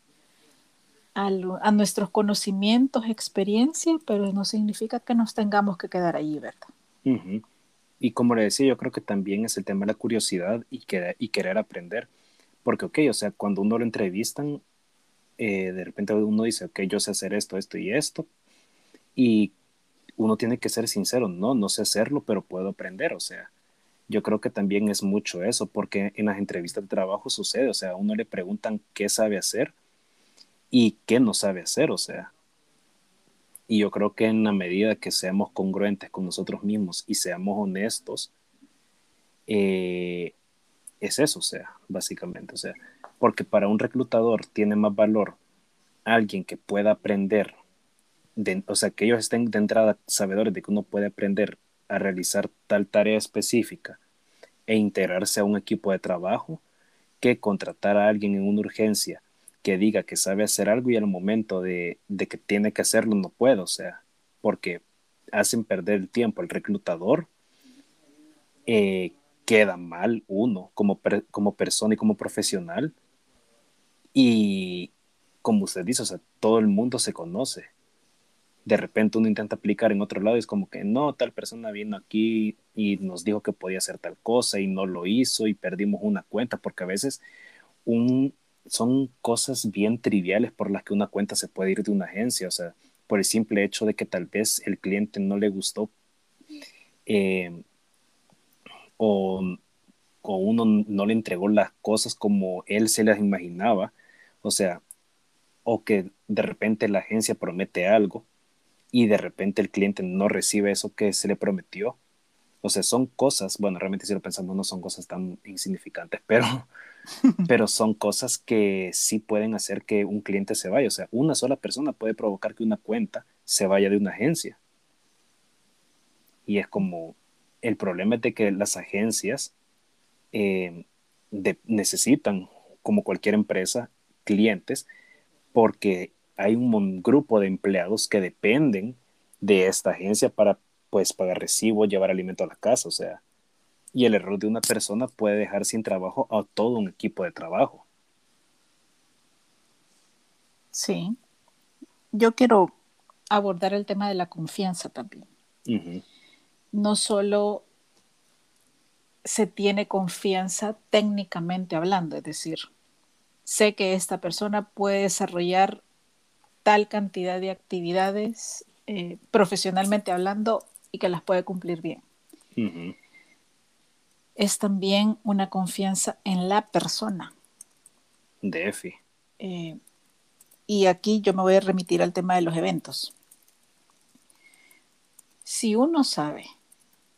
a, nuestros conocimientos, experiencia, pero no significa que nos tengamos que quedar allí, ¿verdad? Y como le decía, yo creo que también es el tema de la curiosidad y, y querer aprender. Porque, ok, o sea, cuando uno lo entrevistan, eh, de repente uno dice, ok, yo sé hacer esto, esto y esto. Y uno tiene que ser sincero, no, no sé hacerlo, pero puedo aprender, o sea, yo creo que también es mucho eso, porque en las entrevistas de trabajo sucede, o sea, a uno le preguntan qué sabe hacer y qué no sabe hacer, o sea. Y yo creo que en la medida que seamos congruentes con nosotros mismos y seamos honestos, eh, es eso, o sea, básicamente, o sea, porque para un reclutador tiene más valor alguien que pueda aprender, o sea, que ellos estén de entrada sabedores de que uno puede aprender a realizar tal tarea específica e integrarse a un equipo de trabajo que contratar a alguien en una urgencia que diga que sabe hacer algo y al momento de, que tiene que hacerlo no puede, o sea, porque hacen perder el tiempo al reclutador, eh, queda mal uno como, como persona y como profesional. Y como usted dice, o sea, todo el mundo se conoce de repente uno intenta aplicar en otro lado y es como que no, tal persona vino aquí y nos dijo que podía hacer tal cosa y no lo hizo y perdimos una cuenta, porque a veces son cosas bien triviales por las que una cuenta se puede ir de una agencia, o sea, por el simple hecho de que tal vez el cliente no le gustó eh, o, o uno no le entregó las cosas como él se las imaginaba, o sea, o que de repente la agencia promete algo y de repente el cliente no recibe eso que se le prometió. O sea, son cosas, bueno, realmente si lo pensamos no son cosas tan insignificantes, pero, pero son cosas que sí pueden hacer que un cliente se vaya. O sea, una sola persona puede provocar que una cuenta se vaya de una agencia. Y es como, el problema es de que las agencias eh, necesitan, como cualquier empresa, clientes, porque hay un grupo de empleados que dependen de esta agencia para pues pagar recibo, llevar alimento a la casa, o sea, y el error de una persona puede dejar sin trabajo a todo un equipo de trabajo. Sí. Yo quiero abordar el tema de la confianza también. No solo se tiene confianza técnicamente hablando, es decir, sé que esta persona puede desarrollar tal cantidad de actividades eh, profesionalmente hablando y que las puede cumplir bien. Es también una confianza en la persona. DF. Eh, y aquí yo me voy a remitir al tema de los eventos. Si uno sabe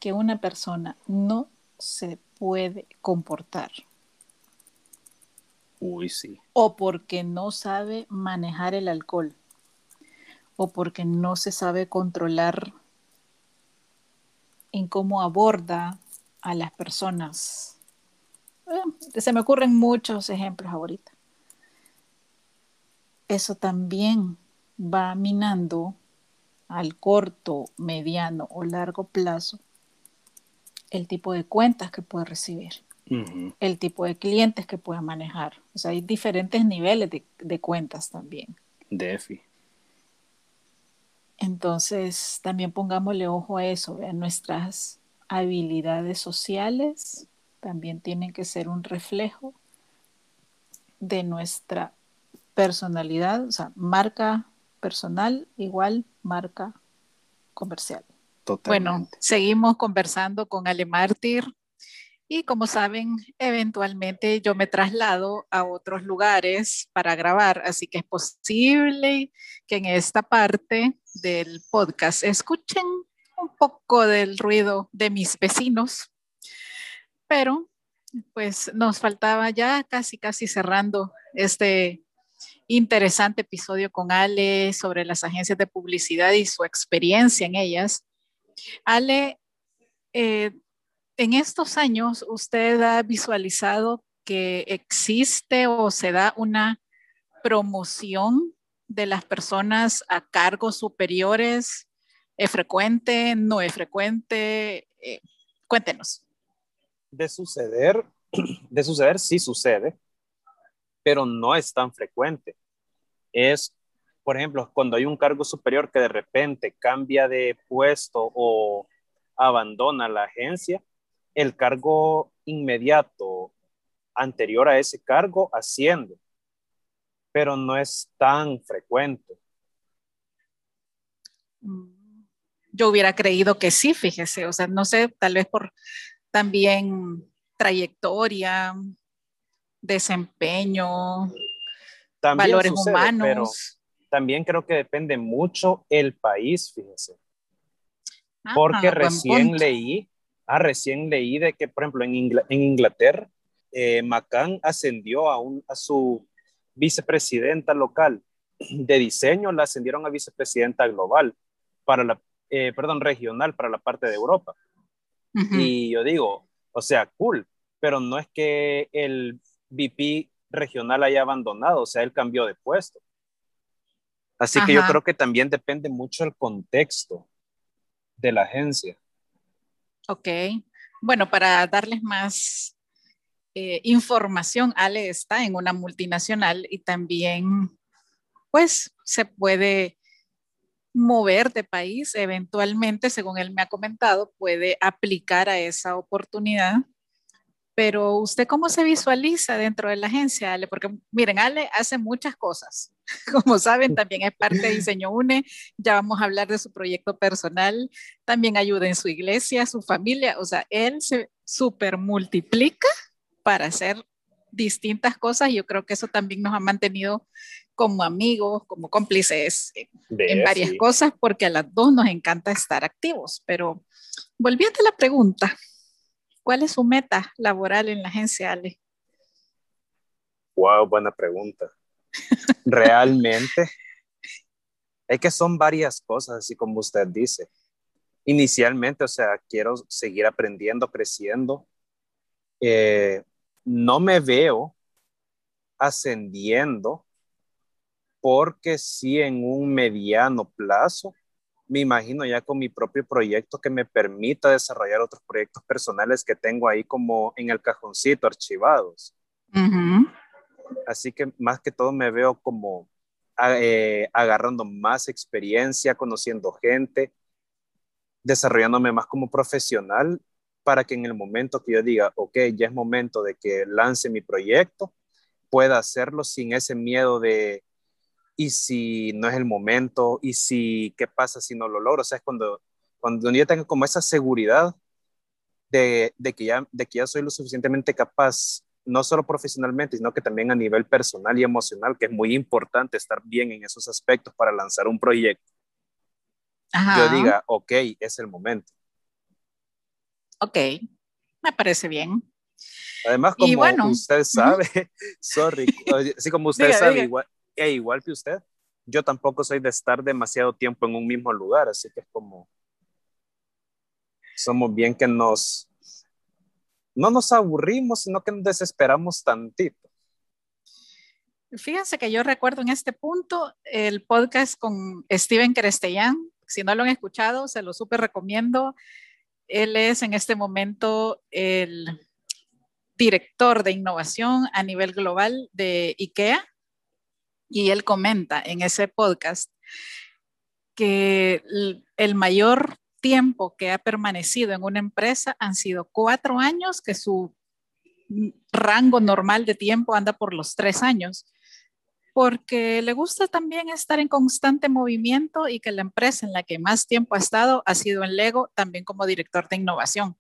que una persona no se puede comportar. Uy, sí. O porque no sabe manejar el alcohol. O porque no se sabe controlar en cómo aborda a las personas. Eh, se me ocurren muchos ejemplos ahorita. Eso también va minando al corto, mediano o largo plazo el tipo de cuentas que puede recibir, el tipo de clientes que puede manejar. O sea, hay diferentes niveles de, cuentas también. DeFi. Entonces, también pongámosle ojo a eso, vean, nuestras habilidades sociales también tienen que ser un reflejo de nuestra personalidad, o sea, marca personal igual marca comercial. Bueno, seguimos conversando con Ale Mártir y como saben, eventualmente yo me traslado a otros lugares para grabar, así que es posible que en esta parte del podcast escuchen un poco del ruido de mis vecinos, pero pues nos faltaba ya casi, casi cerrando este interesante episodio con Ale sobre las agencias de publicidad y su experiencia en ellas. Ale, eh, en estos años usted ha visualizado que existe o se da una promoción de las personas a cargos superiores. ¿Es frecuente? ¿No es frecuente? Eh, cuéntenos. De suceder, de suceder sí sucede, pero no es tan frecuente. Es por ejemplo, cuando hay un cargo superior que de repente cambia de puesto o abandona la agencia, el cargo inmediato anterior a ese cargo asciende, pero no es tan frecuente. Mm, yo hubiera creído que sí, fíjese, o sea, no sé, tal vez por también trayectoria, desempeño, valores humanos también creo que depende mucho el país, fíjense. Ah, Porque recién leí, ah, recién leí de que, por ejemplo, en, Inglaterra, eh, McCann ascendió a, un, a su vicepresidenta local de diseño, la ascendieron a vicepresidenta global, para la, eh, perdón, regional para la parte de Europa. Y yo digo, o sea, cool, pero no es que el VP regional haya abandonado, o sea, él cambió de puesto. Así que yo creo que también depende mucho el contexto de la agencia. Ok. Bueno, para darles más eh, información, Ale está en una multinacional y también, pues, se puede mover de país eventualmente, según él me ha comentado, puede aplicar a esa oportunidad pero usted cómo se visualiza dentro de la agencia, Ale? Porque miren, Ale hace muchas cosas. Como saben, también es parte de Diseño UNE. Ya vamos a hablar de su proyecto personal. También ayuda en su iglesia, su familia. O sea, él se super multiplica para hacer distintas cosas. Y yo creo que eso también nos ha mantenido como amigos, como cómplices en, varias cosas, porque a las dos nos encanta estar activos. Pero volviendo a la pregunta, ¿Cuál es su meta laboral en la agencia, Ale? Wow, buena pregunta. Realmente, es que son varias cosas, así como usted dice. Inicialmente, o sea, quiero seguir aprendiendo, creciendo. Eh, no me veo ascendiendo porque sí en un mediano plazo me imagino ya con mi propio proyecto que me permita desarrollar otros proyectos personales que tengo ahí como en el cajoncito archivados. Así que más que todo me veo como eh, agarrando más experiencia, conociendo gente, desarrollándome más como profesional para que en el momento que yo diga, ok, ya es momento de que lance mi proyecto, pueda hacerlo sin ese miedo de y si no es el momento, y si, ¿qué pasa si no lo logro? O sea, es cuando, cuando yo tengo como esa seguridad de, de, que ya, de que ya soy lo suficientemente capaz, no solo profesionalmente, sino que también a nivel personal y emocional, que es muy importante estar bien en esos aspectos para lanzar un proyecto. Yo diga, ok, es el momento. Ok, me parece bien. Además, como usted sabe, sorry, así como usted sabe, Igual, igual que usted, yo tampoco soy de estar demasiado tiempo en un mismo lugar, así que es como, somos bien que nos, no nos aburrimos, sino que nos desesperamos tantito. Fíjense que yo recuerdo en este punto el podcast con Steven Crestellán. Si no lo han escuchado, se lo súper recomiendo. Él es en este momento el director de innovación a nivel global de IKEA y él comenta en ese podcast que el mayor tiempo que ha permanecido en una empresa han sido cuatro años, que su rango normal de tiempo anda por los tres años, porque le gusta también estar en constante movimiento y que la empresa en la que más tiempo ha estado ha sido en Lego, también como director de innovación.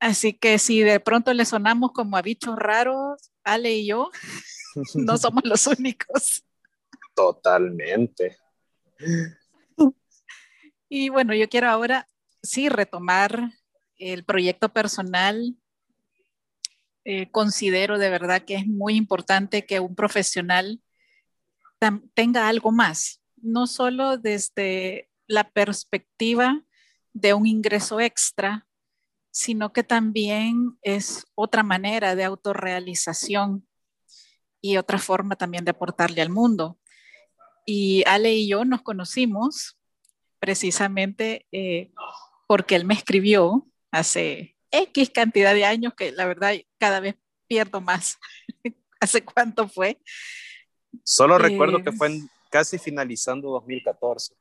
Así que si de pronto le sonamos como a bichos raros, Ale y yo, no somos los únicos. Totalmente. Y bueno, yo quiero ahora sí retomar el proyecto personal. Eh, considero de verdad que es muy importante que un profesional tenga algo más, no solo desde la perspectiva de un ingreso extra, sino que también es otra manera de autorrealización y otra forma también de aportarle al mundo. Y Ale y yo nos conocimos precisamente eh, porque él me escribió hace X cantidad de años que la verdad cada vez pierdo más. ¿Hace cuánto fue? Solo recuerdo que fue casi finalizando 2014.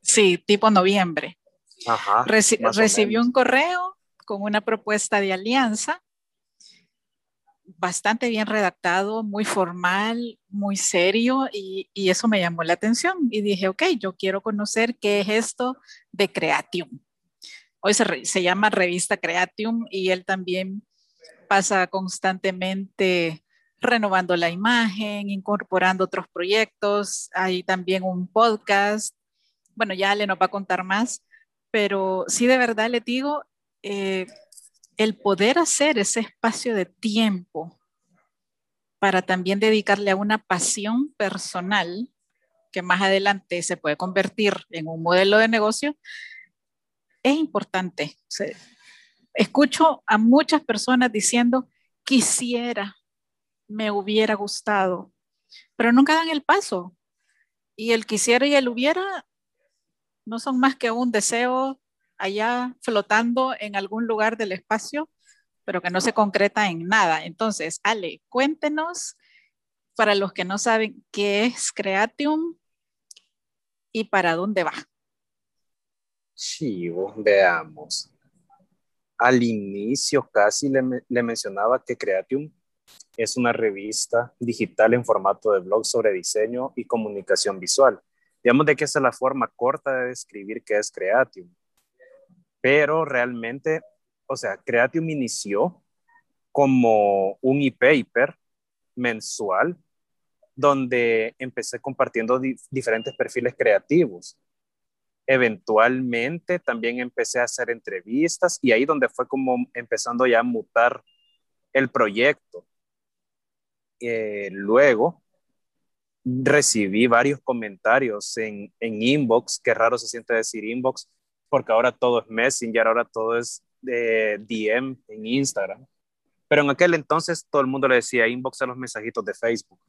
Sí, tipo noviembre. Ajá, recibió un correo con una propuesta de alianza bastante bien redactado, muy formal, muy serio y, eso me llamó la atención y dije, ok, yo quiero conocer qué es esto de Creatium. Hoy se, llama revista Creatium y él también pasa constantemente renovando la imagen, incorporando otros proyectos. Hay también un podcast. Bueno, ya le nos va a contar más, pero sí de verdad le digo, eh, el poder hacer ese espacio de tiempo para también dedicarle a una pasión personal que más adelante se puede convertir en un modelo de negocio, es importante. escucho a muchas personas diciendo, quisiera, me hubiera gustado, pero nunca dan el paso. Y el quisiera y el hubiera no son más que un deseo allá flotando en algún lugar del espacio, pero que no se concreta en nada. Entonces, Ale, cuéntenos para los que no saben qué es Creatium y para dónde va. Sí, veamos. Al inicio casi le, le mencionaba que Creatium es una revista digital en formato de blog sobre diseño y comunicación visual. Digamos de que esa es la forma corta de describir qué es Creatium pero realmente, o sea, Creatium inició como un e-paper mensual donde empecé compartiendo diferentes perfiles creativos. Eventualmente también empecé a hacer entrevistas y ahí donde fue como empezando ya a mutar el proyecto. Eh, luego recibí varios comentarios en, en inbox, qué raro se siente decir inbox, porque ahora todo es Messenger, ahora todo es de DM en Instagram. Pero en aquel entonces todo el mundo le decía inbox a los mensajitos de Facebook.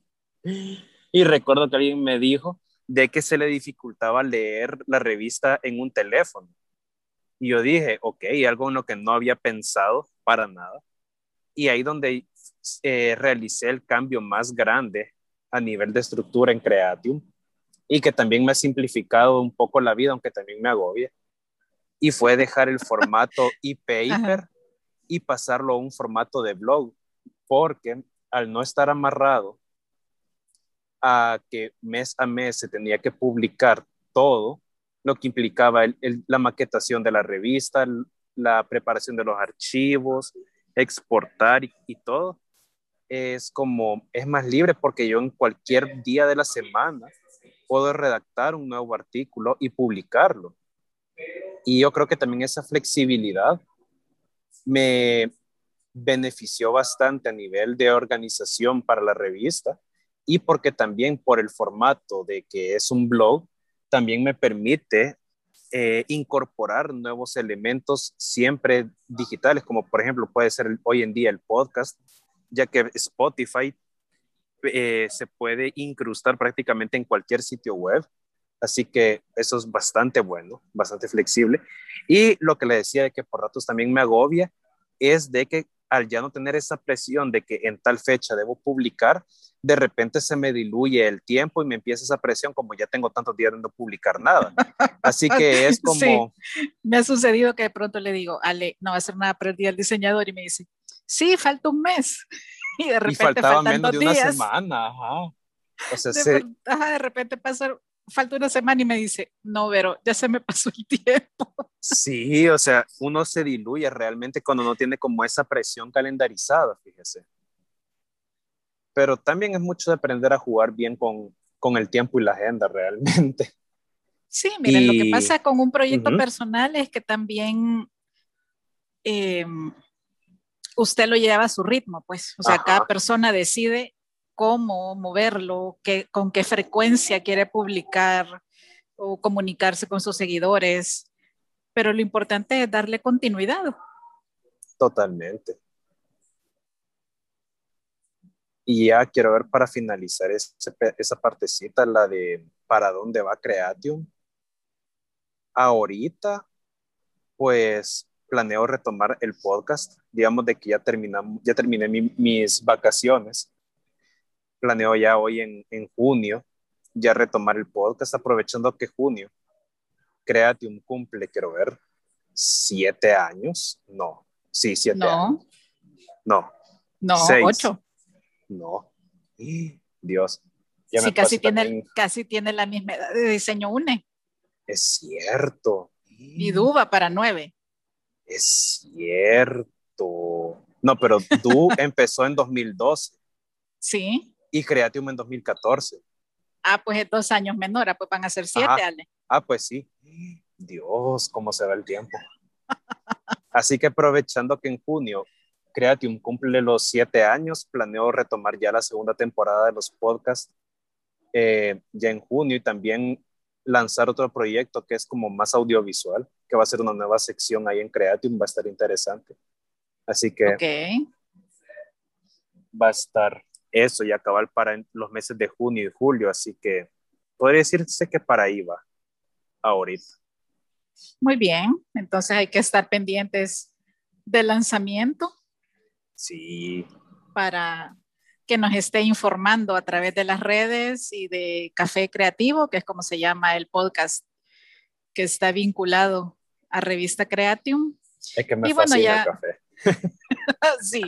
Y recuerdo que alguien me dijo de que se le dificultaba leer la revista en un teléfono. Y yo dije, ok, algo en lo que no había pensado para nada. Y ahí donde eh, realicé el cambio más grande a nivel de estructura en Creatium y que también me ha simplificado un poco la vida, aunque también me agobia y fue dejar el formato e-paper y pasarlo a un formato de blog, porque al no estar amarrado a que mes a mes se tenía que publicar todo, lo que implicaba la maquetación de la revista, la preparación de los archivos, exportar y, todo, es como, es más libre porque yo en cualquier día de la semana puedo redactar un nuevo artículo y publicarlo. Y yo creo que también esa flexibilidad me benefició bastante a nivel de organización para la revista y porque también por el formato de que es un blog, también me permite eh, incorporar nuevos elementos siempre digitales, como por ejemplo puede ser hoy en día el podcast, ya que Spotify eh, se puede incrustar prácticamente en cualquier sitio web. Así que eso es bastante bueno, bastante flexible. Y lo que le decía de que por ratos también me agobia es de que al ya no tener esa presión de que en tal fecha debo publicar, de repente se me diluye el tiempo y me empieza esa presión como ya tengo tantos días de no publicar nada. Así que es como... Me ha sucedido que de pronto le digo, Ale, no va a hacer nada para el día del diseñador y me dice, sí, falta un mes. Y de repente faltaba menos de una semana, ajá. O sea, de, ajá, de repente pasa falta una semana y me dice, no, pero ya se me pasó el tiempo. Sí, o sea, uno se diluye realmente cuando no tiene como esa presión calendarizada, fíjese. Pero también es mucho de aprender a jugar bien con, con el tiempo y la agenda realmente. Sí, miren, lo que pasa con un proyecto personal es que también em, usted lo lleva a su ritmo, pues. O sea, cada persona decide cómo moverlo, qué, con qué frecuencia quiere publicar o comunicarse con sus seguidores, pero lo importante es darle continuidad. Totalmente. Y ya quiero ver para finalizar esa partecita, la de para dónde va Creatium. Ahorita, pues planeo retomar el podcast. Digamos de que ya, terminamos, ya terminé mis vacaciones planeo ya hoy en, en junio ya retomar el podcast, aprovechando que junio Creatium cumple, quiero ver, siete años. No, sí, siete no. años. No. No, ocho. No. Dios. sí, casi tiene, casi tiene la misma edad de diseño UNE. Es cierto. Y Duba para nueve. Es cierto. No, pero tú empezó en 2012. Sí y Creatium en 2014. Ah, pues es dos años menor, ah, pues van a ser siete, Ale. Ah, pues sí. Dios, cómo se va el tiempo. Así que aprovechando que en junio Creatium cumple los siete años, planeo retomar ya la segunda temporada de los podcasts eh, ya en junio y también lanzar otro proyecto que es como más audiovisual, que va a ser una nueva sección ahí en Creatium, va a estar interesante. Así que okay. va a estar eso y acabar para los meses de junio y julio, así que podría decirse que para ahí va ahorita. Muy bien, entonces hay que estar pendientes del lanzamiento. Sí. Para que nos esté informando a través de las redes y de Café Creativo, que es como se llama el podcast que está vinculado a Revista Creatium. Es que me y fascina ya, el café. sí,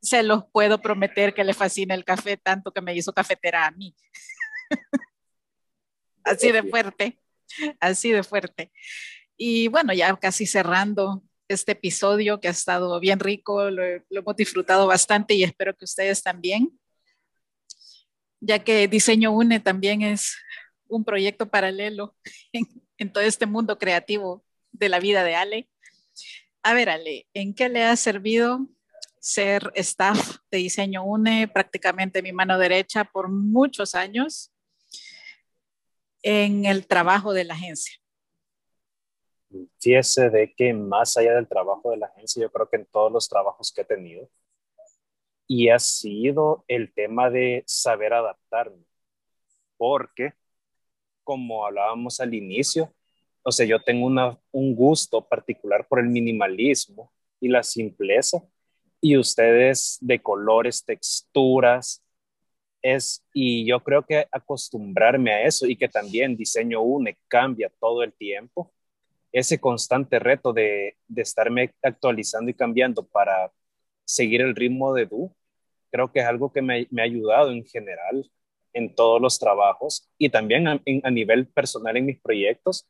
se los puedo prometer que le fascina el café tanto que me hizo cafetera a mí. así de fuerte, así de fuerte. Y bueno, ya casi cerrando este episodio que ha estado bien rico, lo, hemos disfrutado bastante y espero que ustedes también, ya que Diseño Une también es un proyecto paralelo en todo este mundo creativo de la vida de Ale. A ver, Ale, ¿en qué le ha servido ser staff de Diseño UNE, prácticamente mi mano derecha por muchos años en el trabajo de la agencia? Fíjese de que más allá del trabajo de la agencia, yo creo que en todos los trabajos que he tenido, y ha sido el tema de saber adaptarme, porque como hablábamos al inicio, o sea, yo tengo un gusto particular por el minimalismo y la simpleza, y ustedes de colores, texturas, es, y yo creo que acostumbrarme a eso y que también diseño une cambia todo el tiempo, ese constante reto de, de estarme actualizando y cambiando para seguir el ritmo de Du, creo que es algo que me, me ha ayudado en general en todos los trabajos y también a, a nivel personal en mis proyectos,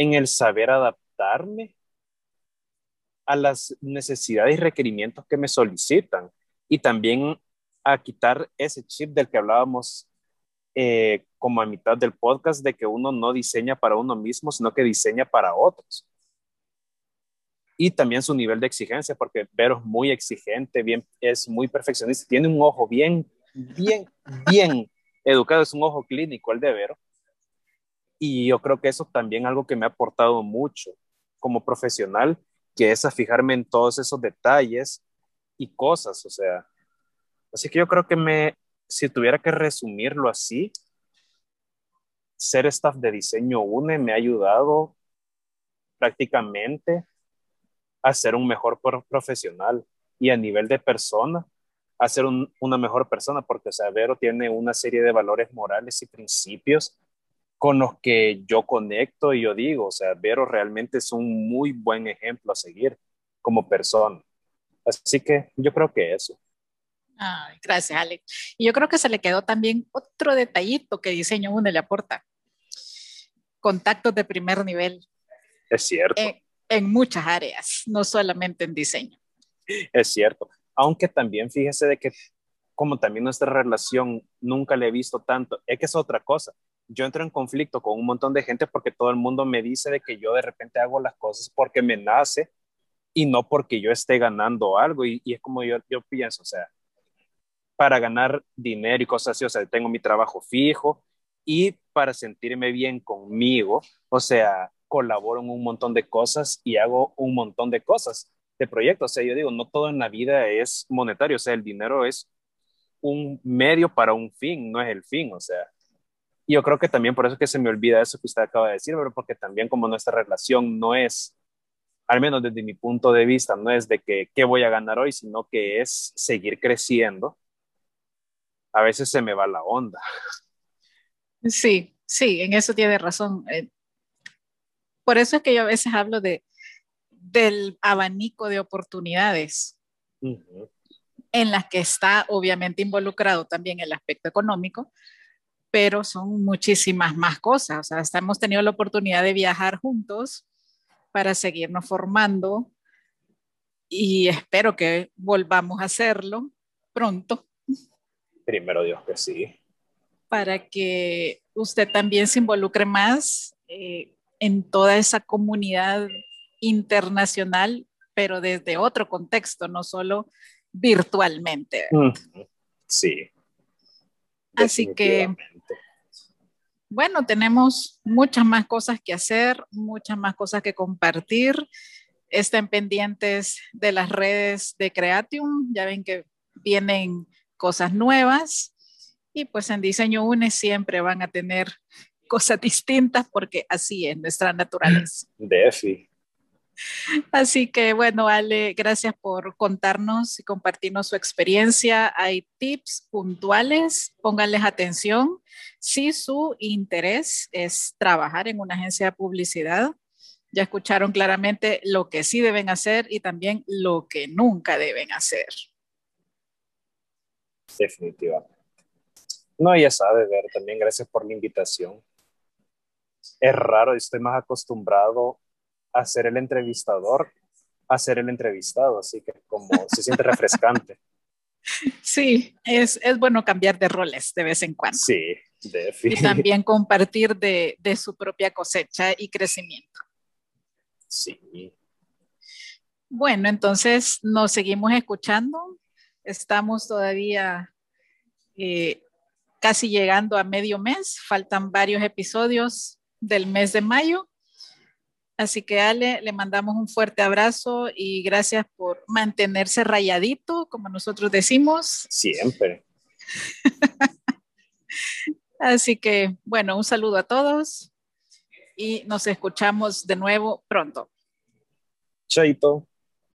en el saber adaptarme a las necesidades y requerimientos que me solicitan y también a quitar ese chip del que hablábamos eh, como a mitad del podcast de que uno no diseña para uno mismo, sino que diseña para otros. Y también su nivel de exigencia, porque Vero es muy exigente, bien, es muy perfeccionista, tiene un ojo bien, bien, bien educado, es un ojo clínico el de Vero. Y yo creo que eso también es algo que me ha aportado mucho como profesional, que es a fijarme en todos esos detalles y cosas, o sea. Así que yo creo que me, si tuviera que resumirlo así, ser staff de diseño UNE me ha ayudado prácticamente a ser un mejor profesional y a nivel de persona, a ser una mejor persona, porque o sea, Vero tiene una serie de valores morales y principios con los que yo conecto y yo digo, o sea, Vero realmente es un muy buen ejemplo a seguir como persona. Así que yo creo que eso gracias, Alex. Y yo creo que se le quedó también otro detallito que Diseño UNE le aporta. Contactos de primer nivel. Es cierto. En, muchas áreas, no solamente en diseño. Es cierto. Aunque también fíjese de que como también nuestra relación nunca le he visto tanto, es que es otra cosa. Yo entro en conflicto con un montón de gente porque todo el mundo me dice de que yo de repente hago las cosas porque me nace y no porque yo esté ganando algo. Y, es como yo, yo pienso, o sea, para ganar dinero y cosas así, o sea, tengo mi trabajo fijo y para sentirme bien conmigo, o sea, colaboro en un montón de cosas y hago un montón de cosas de proyectos, o sea, yo digo, no todo en la vida es monetario, o sea, el dinero es un medio para un fin, no es el fin, o sea, y yo creo que también por eso que se me olvida eso que usted acaba de decir, pero porque también como nuestra relación no es, al menos desde mi punto de vista, no es de que qué voy a ganar hoy, sino que es seguir creciendo a veces se me va la onda. Sí, sí, en eso tiene razón. Eh, por eso es que yo a veces hablo de, del abanico de oportunidades en las que está obviamente involucrado también el aspecto económico, pero son muchísimas más cosas. O sea, hasta hemos tenido la oportunidad de viajar juntos para seguirnos formando y espero que volvamos a hacerlo pronto. Primero Dios que sí. Para que usted también se involucre más eh, en toda esa comunidad internacional, pero desde otro contexto, no solo virtualmente. Sí. Así que, bueno, tenemos muchas más cosas que hacer, muchas más cosas que compartir. Estén pendientes de las redes de Creatium. Ya ven que vienen cosas nuevas y pues en Diseño UNE siempre van a tener cosas distintas porque así es nuestra naturaleza. Defi. Así que bueno, Ale, gracias por contarnos y compartirnos su experiencia. Hay tips puntuales, pónganles atención. Si su interés es trabajar en una agencia de publicidad, ya escucharon claramente lo que sí deben hacer y también lo que nunca deben hacer definitivamente. No, ya sabe, ver, también gracias por la invitación. Es raro, estoy más acostumbrado a ser el entrevistador a ser el entrevistado, así que como se siente refrescante. Sí, es, es bueno cambiar de roles de vez en cuando. Sí, definitivamente. Y también compartir de, de su propia cosecha y crecimiento. Sí. Bueno, entonces nos seguimos escuchando Estamos todavía eh, casi llegando a medio mes, faltan varios episodios del mes de mayo. Así que Ale, le mandamos un fuerte abrazo y gracias por mantenerse rayadito, como nosotros decimos. Siempre. Así que, bueno, un saludo a todos y nos escuchamos de nuevo pronto. Chaito.